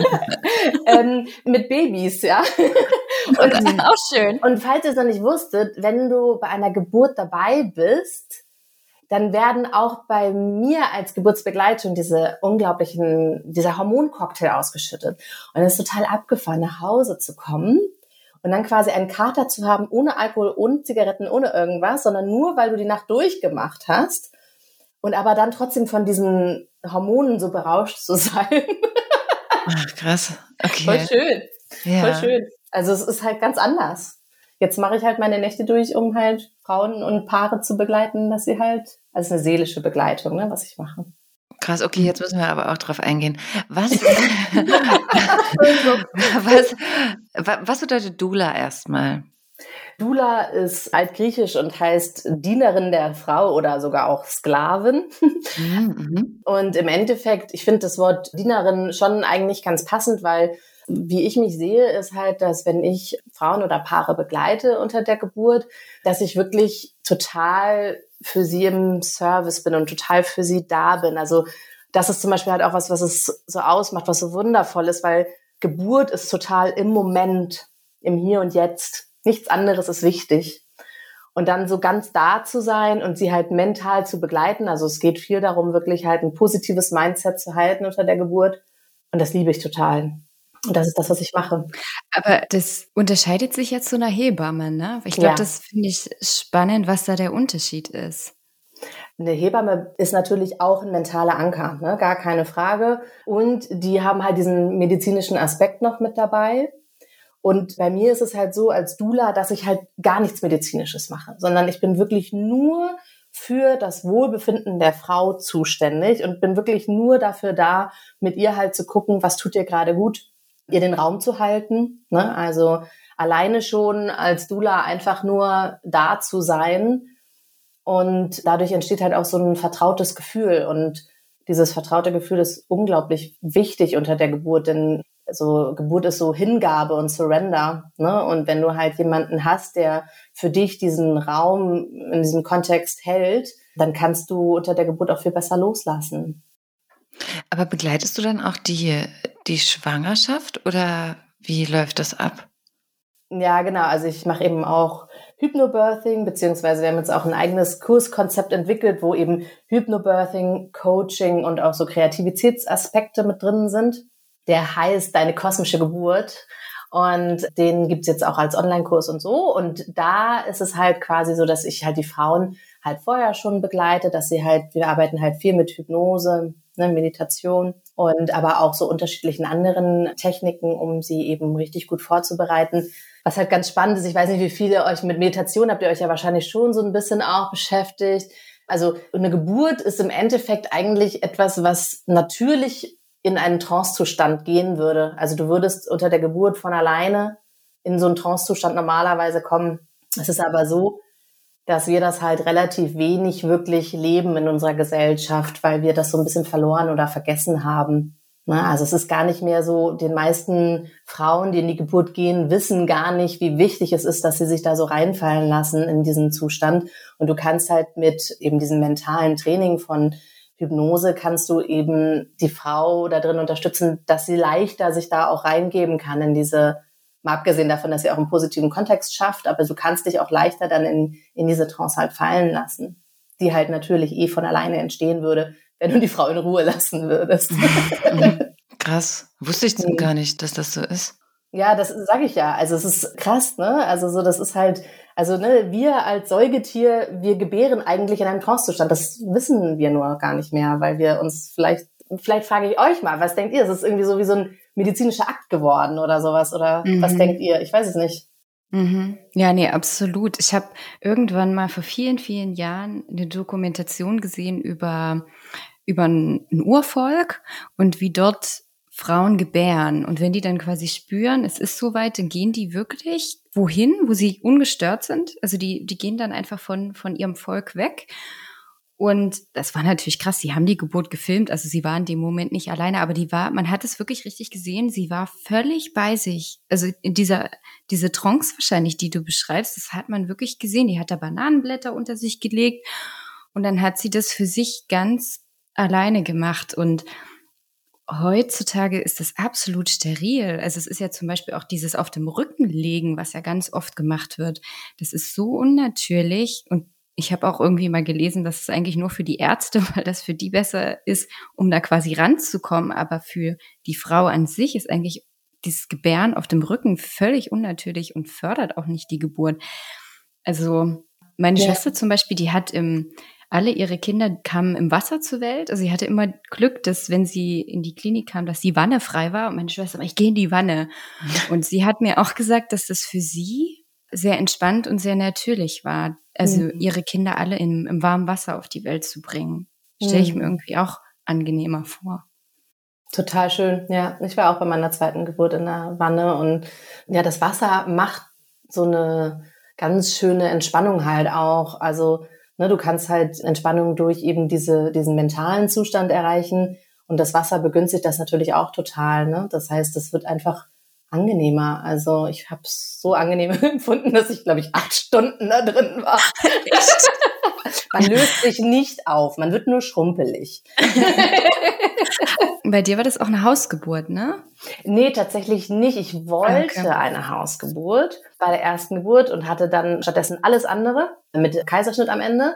ähm, mit Babys, ja. Und das ist auch schön. Und falls ihr es noch nicht wusstet, wenn du bei einer Geburt dabei bist, dann werden auch bei mir als Geburtsbegleitung diese unglaublichen, dieser Hormoncocktail ausgeschüttet. Und es ist total abgefahren, nach Hause zu kommen und dann quasi einen Kater zu haben, ohne Alkohol, ohne Zigaretten, ohne irgendwas, sondern nur, weil du die Nacht durchgemacht hast und aber dann trotzdem von diesen Hormonen so berauscht zu sein. Ach, krass. Okay. Voll schön. Ja. Voll schön. Also es ist halt ganz anders jetzt mache ich halt meine Nächte durch, um halt Frauen und Paare zu begleiten, dass sie halt, also eine seelische Begleitung, ne, was ich mache. Krass, okay, jetzt müssen wir aber auch drauf eingehen. Was, was, was bedeutet Dula erstmal? Dula ist altgriechisch und heißt Dienerin der Frau oder sogar auch Sklavin. Mhm. mhm. Und im Endeffekt, ich finde das Wort Dienerin schon eigentlich ganz passend, weil wie ich mich sehe, ist halt, dass wenn ich Frauen oder Paare begleite unter der Geburt, dass ich wirklich total für sie im Service bin und total für sie da bin. Also das ist zum Beispiel halt auch was, was es so ausmacht, was so wundervoll ist, weil Geburt ist total im Moment, im Hier und Jetzt. Nichts anderes ist wichtig. Und dann so ganz da zu sein und sie halt mental zu begleiten. Also es geht viel darum, wirklich halt ein positives Mindset zu halten unter der Geburt. Und das liebe ich total. Und das ist das, was ich mache. Aber das unterscheidet sich jetzt zu einer Hebamme, ne? Ich glaube, ja. das finde ich spannend, was da der Unterschied ist. Eine Hebamme ist natürlich auch ein mentaler Anker, ne? gar keine Frage. Und die haben halt diesen medizinischen Aspekt noch mit dabei. Und bei mir ist es halt so als Dula, dass ich halt gar nichts Medizinisches mache, sondern ich bin wirklich nur für das Wohlbefinden der Frau zuständig und bin wirklich nur dafür da, mit ihr halt zu gucken, was tut ihr gerade gut, ihr den Raum zu halten. Ne? Also alleine schon als Dula einfach nur da zu sein. Und dadurch entsteht halt auch so ein vertrautes Gefühl. Und dieses vertraute Gefühl ist unglaublich wichtig unter der Geburt, denn so Geburt ist so Hingabe und Surrender. Ne? Und wenn du halt jemanden hast, der für dich diesen Raum in diesem Kontext hält, dann kannst du unter der Geburt auch viel besser loslassen. Aber begleitest du dann auch die, die Schwangerschaft oder wie läuft das ab? Ja, genau. Also ich mache eben auch Hypnobirthing, beziehungsweise wir haben jetzt auch ein eigenes Kurskonzept entwickelt, wo eben Hypnobirthing, Coaching und auch so Kreativitätsaspekte mit drin sind. Der heißt Deine kosmische Geburt. Und den gibt's jetzt auch als Online-Kurs und so. Und da ist es halt quasi so, dass ich halt die Frauen halt vorher schon begleite, dass sie halt, wir arbeiten halt viel mit Hypnose, ne, Meditation und aber auch so unterschiedlichen anderen Techniken, um sie eben richtig gut vorzubereiten. Was halt ganz spannend ist, ich weiß nicht, wie viele euch mit Meditation habt ihr euch ja wahrscheinlich schon so ein bisschen auch beschäftigt. Also eine Geburt ist im Endeffekt eigentlich etwas, was natürlich in einen Trancezustand gehen würde. Also du würdest unter der Geburt von alleine in so einen Trancezustand normalerweise kommen. Es ist aber so, dass wir das halt relativ wenig wirklich leben in unserer Gesellschaft, weil wir das so ein bisschen verloren oder vergessen haben. Ne? Also es ist gar nicht mehr so, den meisten Frauen, die in die Geburt gehen, wissen gar nicht, wie wichtig es ist, dass sie sich da so reinfallen lassen in diesen Zustand. Und du kannst halt mit eben diesem mentalen Training von Hypnose kannst du eben die Frau da drin unterstützen, dass sie leichter sich da auch reingeben kann in diese Mal abgesehen davon, dass sie auch einen positiven Kontext schafft, aber du kannst dich auch leichter dann in, in diese Trance halt fallen lassen, die halt natürlich eh von alleine entstehen würde, wenn du die Frau in Ruhe lassen würdest. Krass. Wusste ich Mhm. gar nicht, dass das so ist. Ja, das sage ich ja. Also es ist krass, ne? Also so, das ist halt, also ne, wir als Säugetier, wir gebären eigentlich in einem Trancezustand. Das wissen wir nur gar nicht mehr, weil wir uns vielleicht, vielleicht frage ich euch mal, was denkt ihr? Ist es irgendwie so wie so ein medizinischer Akt geworden oder sowas? Oder was Mhm. denkt ihr? Ich weiß es nicht. Mhm. Ja, nee, absolut. Ich habe irgendwann mal vor vielen, vielen Jahren eine Dokumentation gesehen über, über ein, ein Urvolk und wie dort Frauen gebären. Und wenn die dann quasi spüren, es ist soweit, dann gehen die wirklich wohin, wo sie ungestört sind. Also die, die gehen dann einfach von, von ihrem Volk weg. Und das war natürlich krass. Sie haben die Geburt gefilmt. Also sie war in dem Moment nicht alleine, aber die war, man hat es wirklich richtig gesehen. Sie war völlig bei sich. Also in dieser, diese Trance wahrscheinlich, die du beschreibst, das hat man wirklich gesehen. Die hat da Bananenblätter unter sich gelegt und dann hat sie das für sich ganz alleine gemacht und heutzutage ist das absolut steril. Also es ist ja zum Beispiel auch dieses auf dem Rücken legen, was ja ganz oft gemacht wird. Das ist so unnatürlich und ich habe auch irgendwie mal gelesen, dass es eigentlich nur für die Ärzte, weil das für die besser ist, um da quasi ranzukommen. Aber für die Frau an sich ist eigentlich dieses Gebären auf dem Rücken völlig unnatürlich und fördert auch nicht die Geburt. Also meine Ja. Schwester zum Beispiel, die hat im, alle ihre Kinder kamen im Wasser zur Welt. Also sie hatte immer Glück, dass wenn sie in die Klinik kam, dass die Wanne frei war. Und meine Schwester, ich gehe in die Wanne. Und sie hat mir auch gesagt, dass das für sie sehr entspannt und sehr natürlich war, also Mhm. ihre Kinder alle im, im warmen Wasser auf die Welt zu bringen. Stelle ich Mhm. mir irgendwie auch angenehmer vor. Total schön, ja. Ich war auch bei meiner zweiten Geburt in der Wanne und ja, das Wasser macht so eine ganz schöne Entspannung halt auch. Also, ne, du kannst halt Entspannung durch eben diese, diesen mentalen Zustand erreichen und das Wasser begünstigt das natürlich auch total, ne? Das heißt, es wird einfach angenehmer. Also, ich habe es so angenehm empfunden, dass ich, glaube ich, acht Stunden da drin war. Man löst sich nicht auf, man wird nur schrumpelig. Bei dir war das auch eine Hausgeburt, ne? Nee, tatsächlich nicht. Ich wollte Okay. eine Hausgeburt bei der ersten Geburt und hatte dann stattdessen alles andere mit Kaiserschnitt am Ende.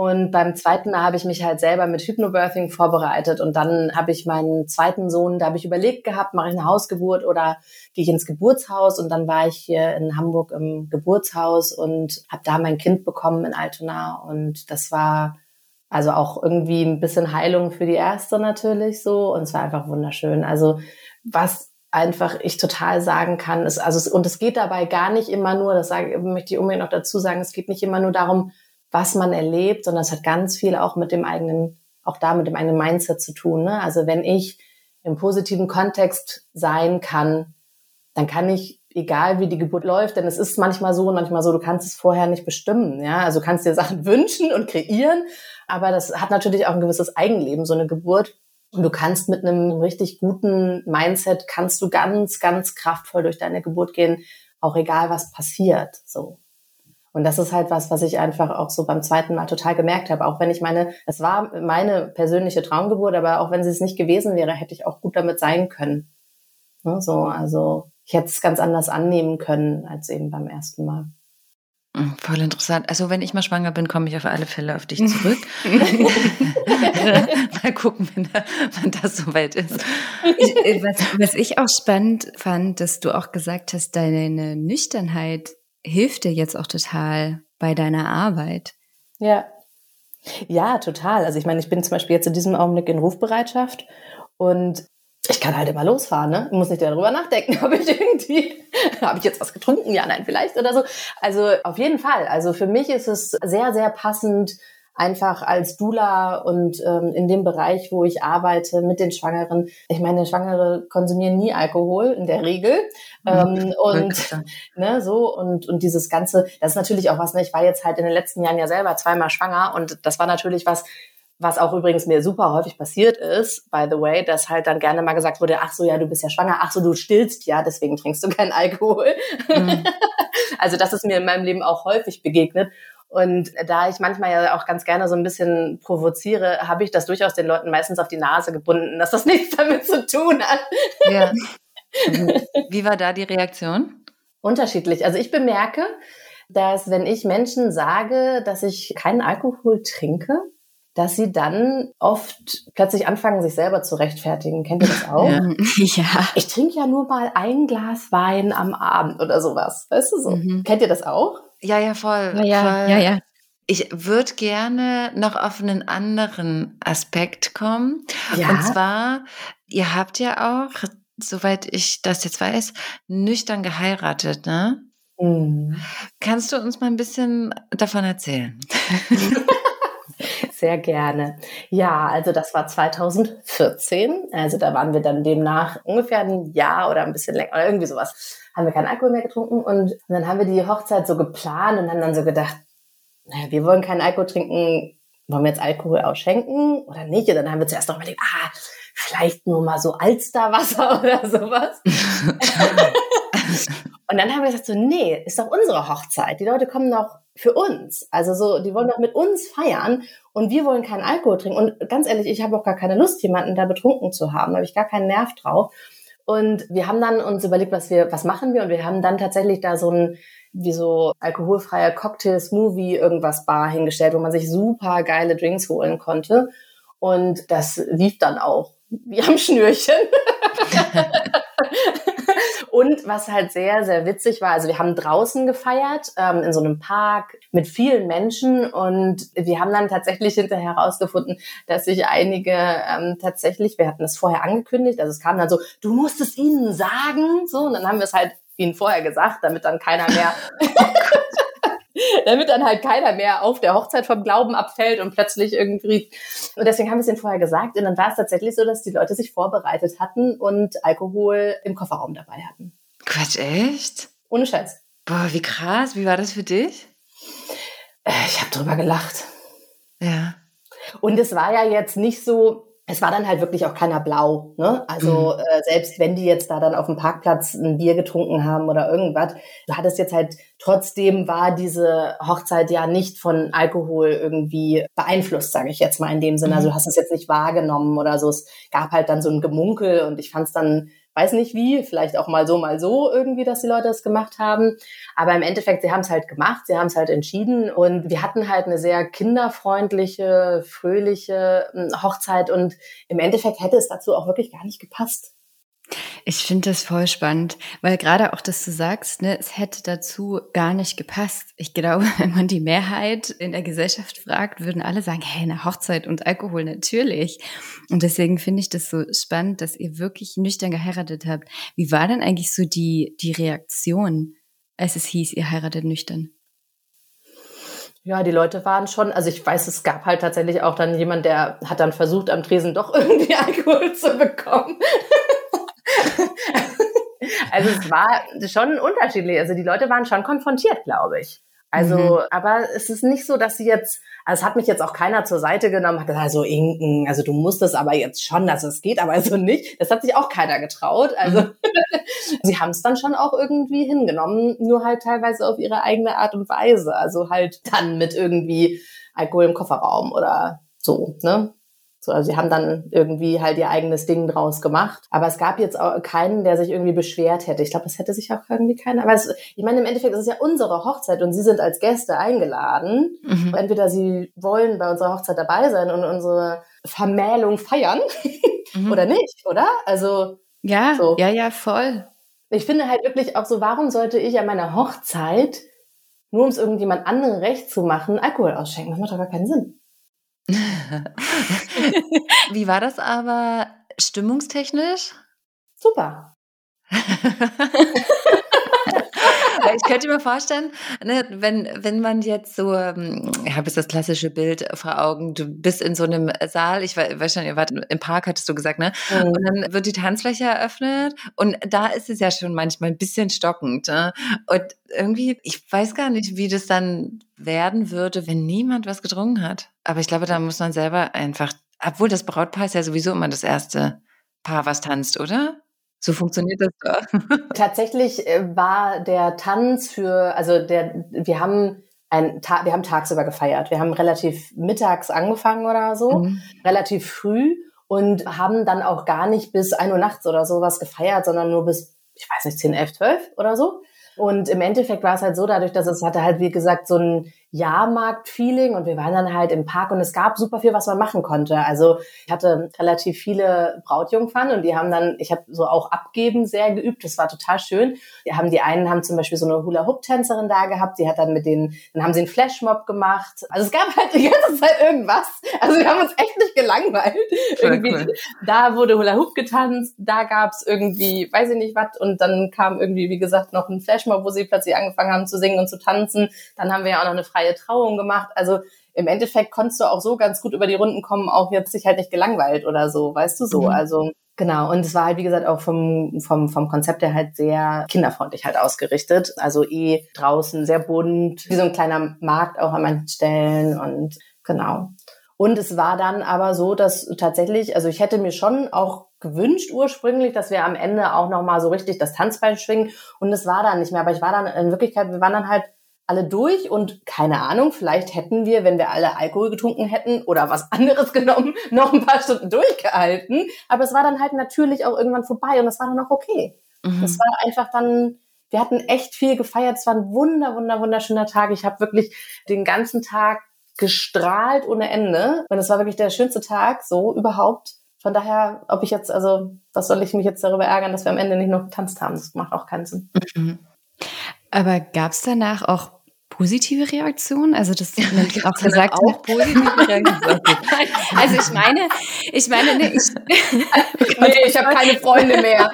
Und beim zweiten Mal habe ich mich halt selber mit Hypnobirthing vorbereitet. Und dann habe ich meinen zweiten Sohn, da habe ich überlegt gehabt, mache ich eine Hausgeburt oder gehe ich ins Geburtshaus? Und dann war ich hier in Hamburg im Geburtshaus und habe da mein Kind bekommen in Altona. Und das war also auch irgendwie ein bisschen Heilung für die erste natürlich so. Und es war einfach wunderschön. Also was einfach ich total sagen kann, ist also und es geht dabei gar nicht immer nur, das sage, möchte ich unbedingt noch dazu sagen, es geht nicht immer nur darum, was man erlebt, sondern es hat ganz viel auch mit dem eigenen, auch da mit dem eigenen Mindset zu tun. Ne? Also wenn ich im positiven Kontext sein kann, dann kann ich, egal wie die Geburt läuft, denn es ist manchmal so und manchmal so, du kannst es vorher nicht bestimmen. Ja, also du kannst dir Sachen wünschen und kreieren, aber das hat natürlich auch ein gewisses Eigenleben, so eine Geburt. Und du kannst mit einem richtig guten Mindset kannst du ganz, ganz kraftvoll durch deine Geburt gehen, auch egal was passiert. So. Und das ist halt was, was ich einfach auch so beim zweiten Mal total gemerkt habe. Auch wenn ich meine, es war meine persönliche Traumgeburt, aber auch wenn sie es nicht gewesen wäre, hätte ich auch gut damit sein können. Ne, so, also ich hätte es ganz anders annehmen können als eben beim ersten Mal. Mm, Voll interessant. Also wenn ich mal schwanger bin, komme ich auf alle Fälle auf dich zurück. mal gucken, wenn, da, wenn das soweit ist. Ich, äh, was, was ich auch spannend fand, dass du auch gesagt hast, deine Nüchternheit hilft dir jetzt auch total bei deiner Arbeit. Ja. Ja, total. Also ich meine, ich bin zum Beispiel jetzt in diesem Augenblick in Rufbereitschaft und ich kann halt immer losfahren, ne? Ich muss nicht darüber nachdenken, ob ich irgendwie, habe ich jetzt was getrunken? Ja, nein, vielleicht oder so. Also auf jeden Fall. Also für mich ist es sehr, sehr passend, einfach als Dula und ähm, in dem Bereich, wo ich arbeite mit den Schwangeren. Ich meine, Schwangere konsumieren nie Alkohol in der Regel. Ähm, und ne, so und und dieses ganze, das ist natürlich auch was. Ne, ich war jetzt halt in den letzten Jahren ja selber zweimal schwanger und das war natürlich was, was auch übrigens mir super häufig passiert ist, by the way, dass halt dann gerne mal gesagt wurde, ach so, ja, du bist ja schwanger, ach so, du stillst ja, deswegen trinkst du keinen Alkohol. Mhm. also das ist mir in meinem Leben auch häufig begegnet. Und da ich manchmal ja auch ganz gerne so ein bisschen provoziere, habe ich das durchaus den Leuten meistens auf die Nase gebunden, dass das nichts damit zu tun hat. Ja. Wie war da die Reaktion? Unterschiedlich. Also ich bemerke, dass wenn ich Menschen sage, dass ich keinen Alkohol trinke, dass sie dann oft plötzlich anfangen, sich selber zu rechtfertigen. Kennt ihr das auch? Ja. Ich trinke ja nur mal ein Glas Wein am Abend oder sowas. Weißt du so? Mhm. Kennt ihr das auch? Ja, ja, voll. Ja, ja, voll. ja, ja. Ich würde gerne noch auf einen anderen Aspekt kommen. Ja. Und zwar, ihr habt ja auch, soweit ich das jetzt weiß, nüchtern geheiratet, ne? Mhm. Kannst du uns mal ein bisschen davon erzählen? Sehr gerne. Ja, also das war 2014. Also da waren wir dann demnach ungefähr ein Jahr oder ein bisschen länger oder irgendwie sowas. Haben wir keinen Alkohol mehr getrunken und dann haben wir die Hochzeit so geplant und haben dann so gedacht, naja, wir wollen keinen Alkohol trinken. Wollen wir jetzt Alkohol ausschenken oder nicht? Und dann haben wir zuerst noch überlegt, ah, vielleicht nur mal so Alsterwasser oder sowas. Und dann haben wir gesagt so, nee, ist doch unsere Hochzeit. Die Leute kommen doch für uns. Also so, die wollen doch mit uns feiern und wir wollen keinen Alkohol trinken. Und ganz ehrlich, ich habe auch gar keine Lust, jemanden da betrunken zu haben. Da habe ich gar keinen Nerv drauf. Und wir haben dann uns überlegt, was wir, was machen wir? Und wir haben dann tatsächlich da so ein, wie so alkoholfreier Cocktail, Smoothie, irgendwas Bar hingestellt, wo man sich super geile Drinks holen konnte. Und das lief dann auch wie am Schnürchen. Und was halt sehr, sehr witzig war, also wir haben draußen gefeiert, ähm, in so einem Park mit vielen Menschen. Und wir haben dann tatsächlich hinterher herausgefunden, dass sich einige ähm, tatsächlich, wir hatten es vorher angekündigt, also es kam dann so, du musst es ihnen sagen, so, und dann haben wir es halt ihnen vorher gesagt, damit dann keiner mehr damit dann halt keiner mehr auf der Hochzeit vom Glauben abfällt und plötzlich irgendwie. Und deswegen haben wir es ihnen vorher gesagt. Und dann war es tatsächlich so, dass die Leute sich vorbereitet hatten und Alkohol im Kofferraum dabei hatten. Quatsch, echt? Ohne Scheiß. Boah, wie krass. Wie war das für dich? Äh, Ich habe drüber gelacht. Ja. Und es war ja jetzt nicht so, es war dann halt wirklich auch keiner blau. Ne? Also äh, selbst wenn die jetzt da dann auf dem Parkplatz ein Bier getrunken haben oder irgendwas, du hattest jetzt halt, trotzdem war diese Hochzeit ja nicht von Alkohol irgendwie beeinflusst, sage ich jetzt mal in dem Sinne. Also du hast es jetzt nicht wahrgenommen oder so. Es gab halt dann so ein Gemunkel und ich fand es dann, weiß nicht wie, vielleicht auch mal so, mal so irgendwie, dass die Leute das gemacht haben. Aber im Endeffekt, sie haben es halt gemacht, sie haben es halt entschieden und wir hatten halt eine sehr kinderfreundliche, fröhliche ähm, Hochzeit und im Endeffekt hätte es dazu auch wirklich gar nicht gepasst. Ich finde das voll spannend, weil gerade auch, dass du sagst, ne, es hätte dazu gar nicht gepasst. Ich glaube, wenn man die Mehrheit in der Gesellschaft fragt, würden alle sagen, hey, eine Hochzeit und Alkohol natürlich. Und deswegen finde ich das so spannend, dass ihr wirklich nüchtern geheiratet habt. Wie war denn eigentlich so die, die Reaktion, als es hieß, ihr heiratet nüchtern? Ja, die Leute waren schon, also ich weiß, es gab halt tatsächlich auch dann jemand, der hat dann versucht, am Tresen doch irgendwie Alkohol zu bekommen. Also es war schon unterschiedlich. Also die Leute waren schon konfrontiert, glaube ich. Also, Mhm. aber es ist nicht so, dass sie jetzt, also es hat mich jetzt auch keiner zur Seite genommen, hat gesagt, also Inken, also du musst es aber jetzt schon, also es geht aber so nicht. Das hat sich auch keiner getraut. Also sie haben es dann schon auch irgendwie hingenommen, nur halt teilweise auf ihre eigene Art und Weise. Also halt dann mit irgendwie Alkohol im Kofferraum oder so, ne? So, also sie haben dann irgendwie halt ihr eigenes Ding draus gemacht. Aber es gab jetzt auch keinen, der sich irgendwie beschwert hätte. Ich glaube, das hätte sich auch irgendwie keiner. Aber es, ich meine, im Endeffekt ist es ja unsere Hochzeit und sie sind als Gäste eingeladen. Mhm. Entweder sie wollen bei unserer Hochzeit dabei sein und unsere Vermählung feiern Mhm. oder nicht, oder? Also Ja, So. ja, ja, voll. ich finde halt wirklich auch so, warum sollte ich an meiner Hochzeit, nur um es irgendjemand anderen recht zu machen, Alkohol ausschenken? Das macht doch gar keinen Sinn. Wie war das aber stimmungstechnisch? Super. Ich könnte mir vorstellen, ne, wenn, wenn man jetzt so, ich habe jetzt das klassische Bild vor Augen, du bist in so einem Saal, ich we- weiß schon, ihr wart im Park, hattest du gesagt, ne? Mhm. Und dann wird die Tanzfläche eröffnet und da ist es ja schon manchmal ein bisschen stockend. Ne? Und irgendwie, ich weiß gar nicht, wie das dann werden würde, wenn niemand was getrunken hat. Aber ich glaube, da muss man selber einfach, obwohl das Brautpaar ist ja sowieso immer das erste Paar, was tanzt, oder? So funktioniert das doch. Tatsächlich äh, war der Tanz für, also der, wir haben ein Ta wir haben tagsüber gefeiert. Wir haben relativ mittags angefangen oder so, Mhm. relativ früh und haben dann auch gar nicht bis ein Uhr nachts oder sowas gefeiert, sondern nur bis, ich weiß nicht, 10, 11, 12 oder so. Und im Endeffekt war es halt so, dadurch, dass es hatte halt, wie gesagt, so ein Jahrmarkt-Feeling und wir waren dann halt im Park und es gab super viel, was man machen konnte. Also ich hatte relativ viele Brautjungfern und die haben dann, ich habe so auch abgeben sehr geübt, das war total schön. Die haben die einen haben zum Beispiel so eine Hula-Hoop-Tänzerin da gehabt, die hat dann mit denen, dann haben sie einen Flashmob gemacht. Also es gab halt die ganze Zeit irgendwas. Also wir haben uns echt nicht gelangweilt. irgendwie, cool. Da wurde Hula-Hoop getanzt, da gab's irgendwie, weiß ich nicht was und dann kam irgendwie, wie gesagt, noch ein Flashmob, wo sie plötzlich angefangen haben zu singen und zu tanzen. Dann haben wir ja auch noch eine freie Trauung gemacht. Also im Endeffekt konntest du auch so ganz gut über die Runden kommen, auch jetzt sich halt nicht gelangweilt oder so, weißt du so. Mhm. Also Genau, und es war halt, wie gesagt, auch vom, vom, vom Konzept her halt sehr kinderfreundlich halt ausgerichtet. Also eh draußen sehr bunt, wie so ein kleiner Markt auch an manchen Stellen und genau. Und es war dann aber so, dass tatsächlich, also ich hätte mir schon auch gewünscht ursprünglich, dass wir am Ende auch nochmal so richtig das Tanzbein schwingen. Und es war dann nicht mehr. Aber ich war dann in Wirklichkeit, wir waren dann halt alle durch und keine Ahnung, vielleicht hätten wir, wenn wir alle Alkohol getrunken hätten oder was anderes genommen, noch ein paar Stunden durchgehalten. Aber es war dann halt natürlich auch irgendwann vorbei und es war dann auch okay. Mhm. Das war einfach dann, wir hatten echt viel gefeiert. Es war ein wunder, wunder, wunderschöner Tag. Ich habe wirklich den ganzen Tag gestrahlt ohne Ende. Und es war wirklich der schönste Tag so überhaupt. Von daher, ob ich jetzt, also, was soll ich mich jetzt darüber ärgern, dass wir am Ende nicht noch getanzt haben? Das macht auch keinen Sinn. Mhm. Aber gab es danach auch positive Reaktion? Also das man auch gesagt auch positive Reaktion. also ich meine, ich meine, nee, ich, nee, ich habe keine Freunde mehr.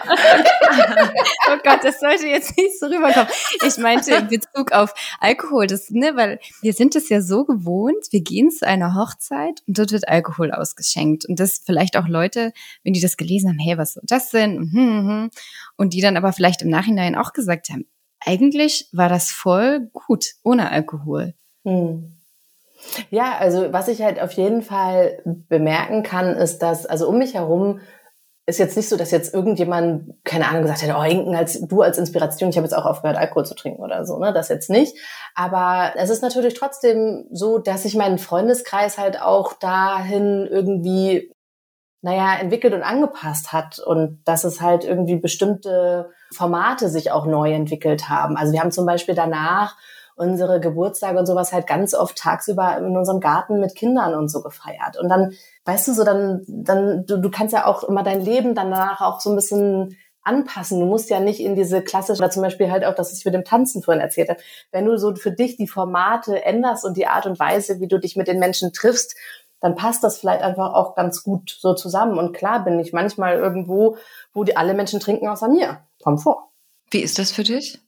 oh Gott, das sollte jetzt nicht so rüberkommen. Ich meinte in Bezug auf Alkohol, das, ne, weil wir sind es ja so gewohnt, wir gehen zu einer Hochzeit und dort wird Alkohol ausgeschenkt. Und das vielleicht auch Leute, wenn die das gelesen haben, hey, was soll das denn? Und, hm, hm, hm. und die dann aber vielleicht im Nachhinein auch gesagt haben, eigentlich war das voll gut ohne Alkohol. Hm. Ja, also was ich halt auf jeden Fall bemerken kann, ist, dass, also um mich herum ist jetzt nicht so, dass jetzt irgendjemand, keine Ahnung, gesagt hätte, oh, Hinken als du als Inspiration, ich habe jetzt auch aufgehört, Alkohol zu trinken oder so, ne? Das jetzt nicht. Aber es ist natürlich trotzdem so, dass ich meinen Freundeskreis halt auch dahin irgendwie naja, entwickelt und angepasst hat und dass es halt irgendwie bestimmte Formate sich auch neu entwickelt haben. Also wir haben zum Beispiel danach unsere Geburtstage und sowas halt ganz oft tagsüber in unserem Garten mit Kindern und so gefeiert. Und dann, weißt du, so dann, dann, du, du kannst ja auch immer dein Leben danach auch so ein bisschen anpassen. Du musst ja nicht in diese klassische, oder zum Beispiel halt auch, dass ich mit dem Tanzen vorhin erzählt habe. Wenn du so für dich die Formate änderst und die Art und Weise, wie du dich mit den Menschen triffst, dann passt das vielleicht einfach auch ganz gut so zusammen. Und klar bin ich manchmal irgendwo, wo die alle Menschen trinken außer mir. Komm vor. Wie ist das für dich?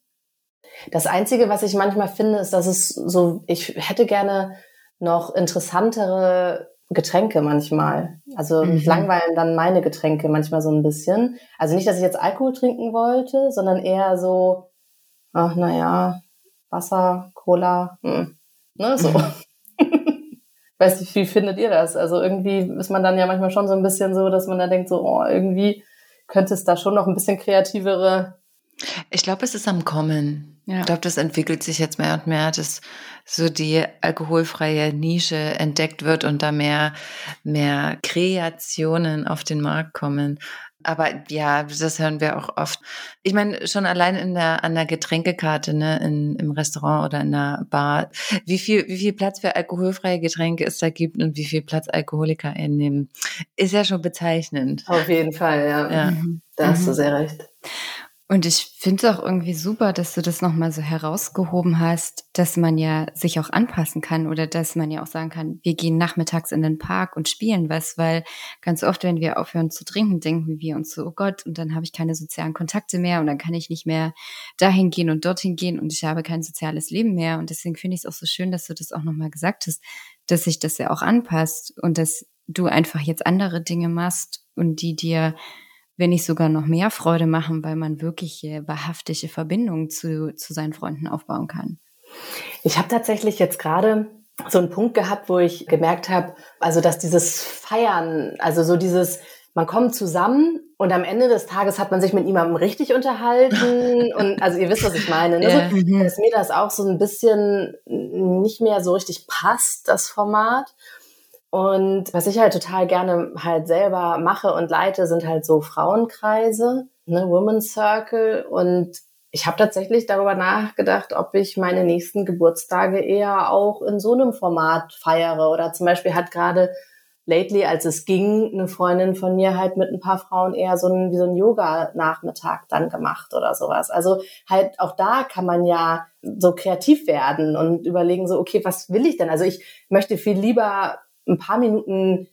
Das Einzige, was ich manchmal finde, ist, dass es so, ich hätte gerne noch interessantere Getränke manchmal. Also mich mhm. langweilen dann meine Getränke manchmal so ein bisschen. Also nicht, dass ich jetzt Alkohol trinken wollte, sondern eher so, ach naja, Wasser, Cola, hm, ne, so. Weiß nicht, wie findet ihr das? Also irgendwie ist man dann ja manchmal schon so ein bisschen so, dass man da denkt, so, oh, irgendwie könnte es da schon noch ein bisschen kreativere. Ich glaube, es ist am Kommen. Ja. Ich glaube, das entwickelt sich jetzt mehr und mehr, dass so die alkoholfreie Nische entdeckt wird und da mehr, mehr Kreationen auf den Markt kommen. Aber ja, das hören wir auch oft. Ich meine, schon allein in der, an der Getränkekarte, ne, in, im Restaurant oder in der Bar, wie viel, wie viel Platz für alkoholfreie Getränke es da gibt und wie viel Platz Alkoholiker einnehmen, ist ja schon bezeichnend. Auf jeden Fall, ja. ja. Da hast du mhm. sehr recht. Und ich finde es auch irgendwie super, dass du das nochmal so herausgehoben hast, dass man ja sich auch anpassen kann oder dass man ja auch sagen kann, wir gehen nachmittags in den Park und spielen was, weil ganz oft, wenn wir aufhören zu trinken, denken wir uns so, oh Gott, und dann habe ich keine sozialen Kontakte mehr und dann kann ich nicht mehr dahin gehen und dorthin gehen und ich habe kein soziales Leben mehr. Und deswegen finde ich es auch so schön, dass du das auch nochmal gesagt hast, dass sich das ja auch anpasst und dass du einfach jetzt andere Dinge machst und die dir wenn nicht sogar noch mehr Freude machen, weil man wirklich wahrhaftige Verbindungen zu, zu seinen Freunden aufbauen kann. Ich habe tatsächlich jetzt gerade so einen Punkt gehabt, wo ich gemerkt habe, also dass dieses Feiern, also so dieses, man kommt zusammen und am Ende des Tages hat man sich mit jemandem richtig unterhalten und also ihr wisst, was ich meine, ne? Ja. So, dass mir das auch so ein bisschen nicht mehr so richtig passt, das Format. Und was ich halt total gerne halt selber mache und leite, sind halt so Frauenkreise, ne, Women's Circle. Und ich habe tatsächlich darüber nachgedacht, ob ich meine nächsten Geburtstage eher auch in so einem Format feiere. Oder zum Beispiel hat gerade lately, als es ging, eine Freundin von mir halt mit ein paar Frauen eher so ein, wie so ein Yoga-Nachmittag dann gemacht oder sowas. Also halt auch da kann man ja so kreativ werden und überlegen so, okay, was will ich denn? Also ich möchte viel lieber ein paar Minuten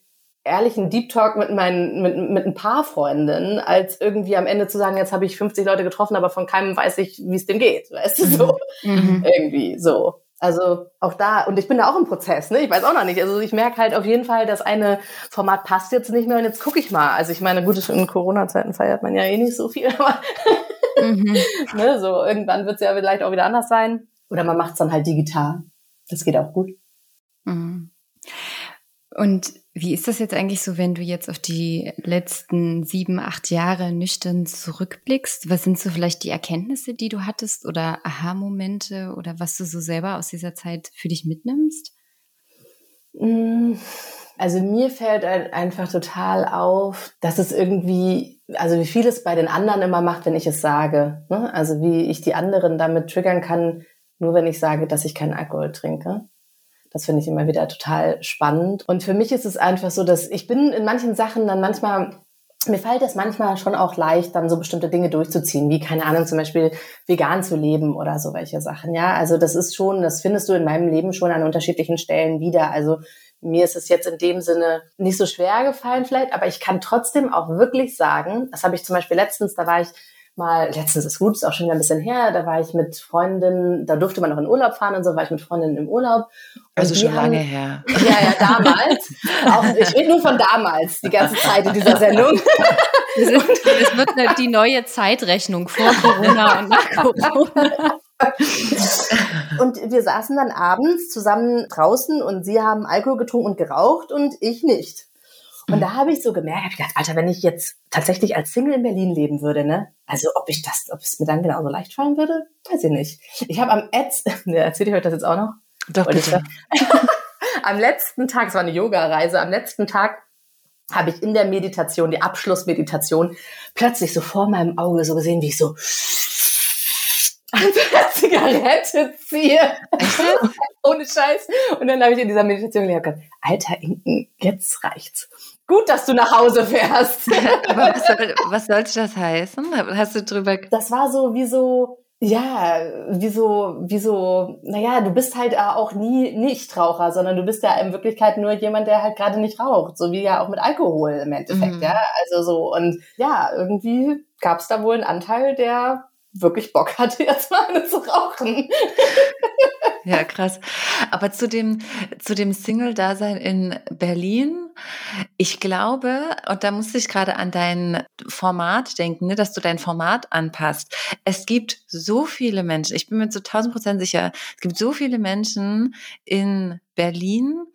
ehrlichen Deep Talk mit meinen mit, mit ein paar Freundinnen, als irgendwie am Ende zu sagen, jetzt habe ich 50 Leute getroffen, aber von keinem weiß ich, wie es dem geht, weißt du so mhm. irgendwie so. Also auch da, und ich bin da auch im Prozess, ne? Ich weiß auch noch nicht. Also ich merke halt auf jeden Fall, das eine Format passt jetzt nicht mehr und jetzt gucke ich mal. Also ich meine, gut, in Corona-Zeiten feiert man ja eh nicht so viel, aber mhm. ne, so irgendwann wird es ja vielleicht auch wieder anders sein. Oder man macht es dann halt digital. Das geht auch gut. Mhm. Und wie ist das jetzt eigentlich so, wenn du jetzt auf die letzten sieben, acht Jahre nüchtern zurückblickst? Was sind so vielleicht die Erkenntnisse, die du hattest oder Aha-Momente oder was du so selber aus dieser Zeit für dich mitnimmst? Mm, also mir fällt einfach total auf, dass es irgendwie, also wie viel es bei den anderen immer macht, wenn ich es sage. Ne? Also wie ich die anderen damit triggern kann, nur wenn ich sage, dass ich keinen Alkohol trinke. Das finde ich immer wieder total spannend. Und für mich ist es einfach so, dass ich bin in manchen Sachen dann manchmal mir fällt es manchmal schon auch leicht, dann so bestimmte Dinge durchzuziehen, wie, keine Ahnung, zum Beispiel vegan zu leben oder so welche Sachen. Ja, also das ist schon, das findest du in meinem Leben schon an unterschiedlichen Stellen wieder. Also mir ist es jetzt in dem Sinne nicht so schwer gefallen vielleicht, aber ich kann trotzdem auch wirklich sagen, das habe ich zum Beispiel letztens, da war ich mal, letztens ist gut, ist auch schon wieder ein bisschen her, da war ich mit Freundinnen, da durfte man noch in Urlaub fahren und so, war ich mit Freundinnen im Urlaub. Also schon haben, lange her. Ja, ja, damals. auch, ich rede nur von damals, die ganze Zeit in dieser Sendung. Das, ist, das wird die neue Zeitrechnung vor Corona und nach Corona. und wir saßen dann abends zusammen draußen und sie haben Alkohol getrunken und geraucht und ich nicht. Und da habe ich so gemerkt, habe ich gedacht, Alter, wenn ich jetzt tatsächlich als Single in Berlin leben würde, ne? Also ob ich das, ob es mir dann genauso leicht fallen würde, weiß ich nicht. Ich habe am Ets, ne, erzähle ich euch das jetzt auch noch? Doch, bitte. am letzten Tag, es war eine Yoga-Reise, am letzten Tag habe ich in der Meditation, die Abschlussmeditation, plötzlich so vor meinem Auge so gesehen, wie ich so eine Zigarette ziehe. Ohne Scheiß. Und dann habe ich in dieser Meditation gedacht, Alter Inken, jetzt reicht's. Gut, dass du nach Hause fährst. Aber was, soll, was sollte das heißen? Hast du drüber... Das war so wie so, ja, wie so, wie so, naja, du bist halt auch nie Nichtraucher, sondern du bist ja in Wirklichkeit nur jemand, der halt gerade nicht raucht, so wie ja auch mit Alkohol im Endeffekt, mhm. ja, also so und ja, irgendwie gab es da wohl einen Anteil, der wirklich Bock hatte, jetzt mal eine zu rauchen. Ja, krass. Aber zu dem, zu dem Single-Dasein in Berlin, ich glaube, und da musste ich gerade an dein Format denken, ne, dass du dein Format anpasst. Es gibt so viele Menschen, ich bin mir zu 1000 Prozent sicher, es gibt so viele Menschen in Berlin,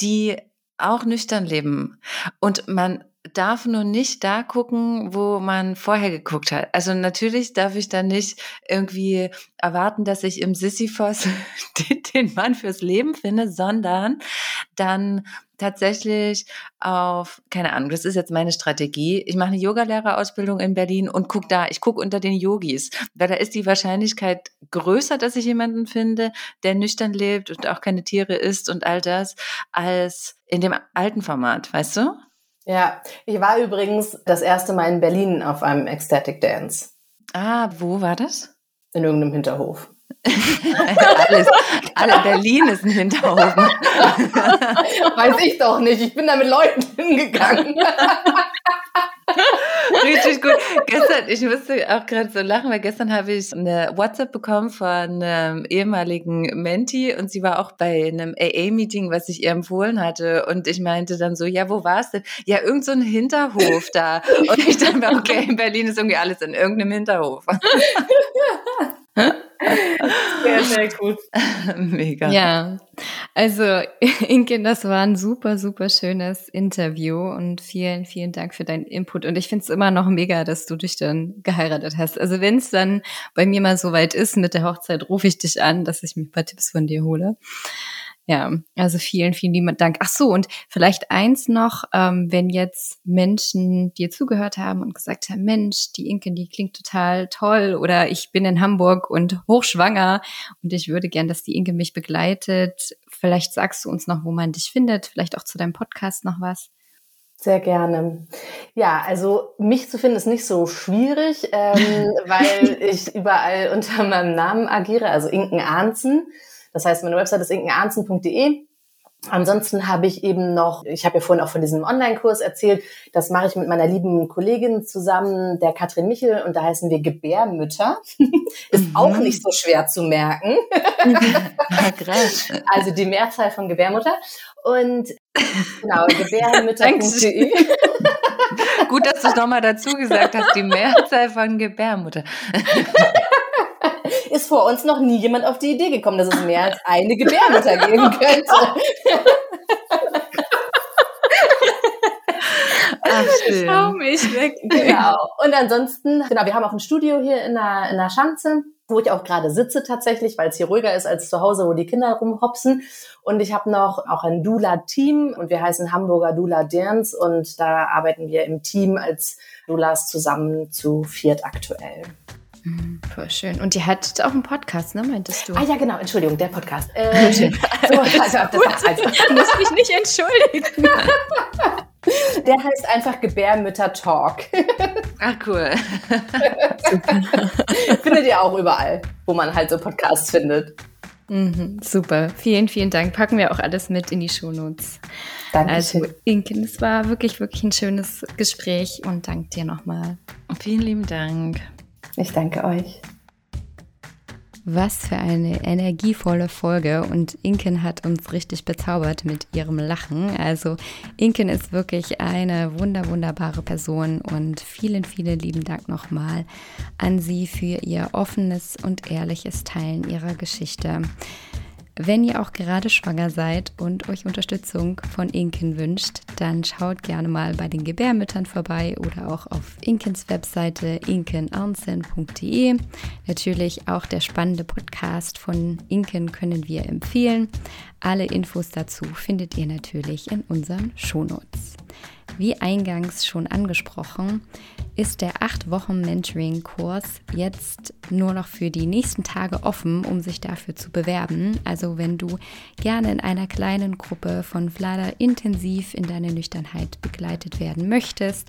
die auch nüchtern leben. Und man darf nur nicht da gucken, wo man vorher geguckt hat. Also natürlich darf ich dann nicht irgendwie erwarten, dass ich im Sisyphos den Mann fürs Leben finde, sondern dann tatsächlich auf, keine Ahnung, das ist jetzt meine Strategie. Ich mache eine Yogalehrerausbildung in Berlin und guck da, ich gucke unter den Yogis, weil da ist die Wahrscheinlichkeit größer, dass ich jemanden finde, der nüchtern lebt und auch keine Tiere isst und all das, als in dem alten Format, weißt du? Ja, ich war übrigens das erste Mal in Berlin auf einem Ecstatic Dance. Ah, wo war das? In irgendeinem Hinterhof. Alles, alle Berlin ist ein Hinterhof. Weiß ich doch nicht. Ich bin da mit Leuten hingegangen. Richtig gut. Gestern, ich musste auch gerade so lachen, weil gestern habe ich eine WhatsApp bekommen von einem ehemaligen Menti und sie war auch bei einem AA-Meeting, was ich ihr empfohlen hatte. Und ich meinte dann so, ja, wo war es denn? Ja, irgend so ein Hinterhof da. Und ich dachte okay, in Berlin ist irgendwie alles in irgendeinem Hinterhof. Sehr, sehr gut. Mega. Ja, also Inke, das war ein super, super schönes Interview und vielen, vielen Dank für deinen Input. Und ich finde es immer noch mega, dass du dich dann geheiratet hast. Also wenn es dann bei mir mal so weit ist mit der Hochzeit, rufe ich dich an, dass ich mir ein paar Tipps von dir hole. Ja, also vielen, vielen lieben Dank. Ach so, und vielleicht eins noch, ähm, wenn jetzt Menschen dir zugehört haben und gesagt haben, Mensch, die Inken, die klingt total toll oder ich bin in Hamburg und hochschwanger und ich würde gern, dass die Inke mich begleitet. Vielleicht sagst du uns noch, wo man dich findet, vielleicht auch zu deinem Podcast noch was. Sehr gerne. Ja, also mich zu finden ist nicht so schwierig, ähm, weil ich überall unter meinem Namen agiere, also Inken Arnzen. Das heißt, meine Website ist inkenarnzen.de. Ansonsten habe ich eben noch, ich habe ja vorhin auch von diesem Online-Kurs erzählt, das mache ich mit meiner lieben Kollegin zusammen, der Katrin Michel, und da heißen wir Gebärmütter. Ist mhm. auch nicht so schwer zu merken. also die Mehrzahl von Gebärmutter. Und genau, gebärmütter.de. Gut, dass du es nochmal dazu gesagt hast, die Mehrzahl von Gebärmutter ist vor uns noch nie jemand auf die Idee gekommen, dass es mehr als eine Gebärmutter geben könnte. Ach, Schau mich weg. Genau. Und ansonsten, genau, wir haben auch ein Studio hier in der, in der Schanze, wo ich auch gerade sitze tatsächlich, weil es hier ruhiger ist als zu Hause, wo die Kinder rumhopsen. Und ich habe noch auch ein Dula-Team und wir heißen Hamburger Dula Dance und da arbeiten wir im Team als Dulas zusammen zu viert aktuell. Mhm, voll schön. Und die hat auch einen Podcast, ne, meintest du? Ah ja, genau, Entschuldigung, der Podcast. Äh, so, also, das, also, du musst mich nicht entschuldigen. Der heißt einfach Gebärmütter Talk. Ach cool. Super. Findet ihr auch überall, wo man halt so Podcasts findet. Mhm, super. Vielen, vielen Dank. Packen wir auch alles mit in die Shownotes. Danke. Also, Inken, es war wirklich, wirklich ein schönes Gespräch und danke dir nochmal. Vielen lieben Dank. Ich danke euch. Was für eine energievolle Folge und Inken hat uns richtig bezaubert mit ihrem Lachen. Also Inken ist wirklich eine wunder wunderbare Person und vielen vielen lieben Dank nochmal an sie für ihr offenes und ehrliches Teilen ihrer Geschichte. Wenn ihr auch gerade schwanger seid und euch Unterstützung von Inken wünscht, dann schaut gerne mal bei den Gebärmüttern vorbei oder auch auf Inkens Webseite inkenarnsen.de. Natürlich auch der spannende Podcast von Inken können wir empfehlen. Alle Infos dazu findet ihr natürlich in unseren Shownotes. Wie eingangs schon angesprochen, ist der 8 Wochen Mentoring-Kurs jetzt nur noch für die nächsten Tage offen, um sich dafür zu bewerben. Also wenn du gerne in einer kleinen Gruppe von Vlada intensiv in deine Nüchternheit begleitet werden möchtest,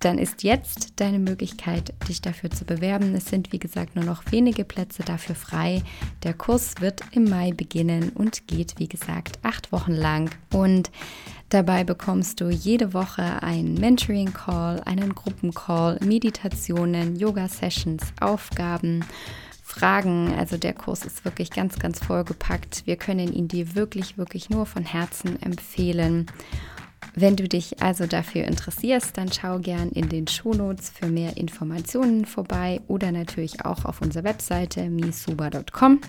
dann ist jetzt deine Möglichkeit, dich dafür zu bewerben. Es sind wie gesagt nur noch wenige Plätze dafür frei. Der Kurs wird im Mai beginnen und geht wie gesagt acht Wochen lang. Und Dabei bekommst du jede Woche einen Mentoring-Call, einen Gruppencall, Meditationen, Yoga-Sessions, Aufgaben. Fragen. Also der Kurs ist wirklich ganz, ganz vollgepackt. Wir können ihn dir wirklich, wirklich nur von Herzen empfehlen. Wenn du dich also dafür interessierst, dann schau gern in den Shownotes für mehr Informationen vorbei oder natürlich auch auf unserer Webseite misuba.com.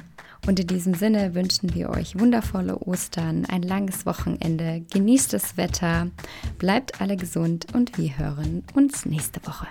Und in diesem Sinne wünschen wir euch wundervolle Ostern, ein langes Wochenende, genießt das Wetter, bleibt alle gesund und wir hören uns nächste Woche.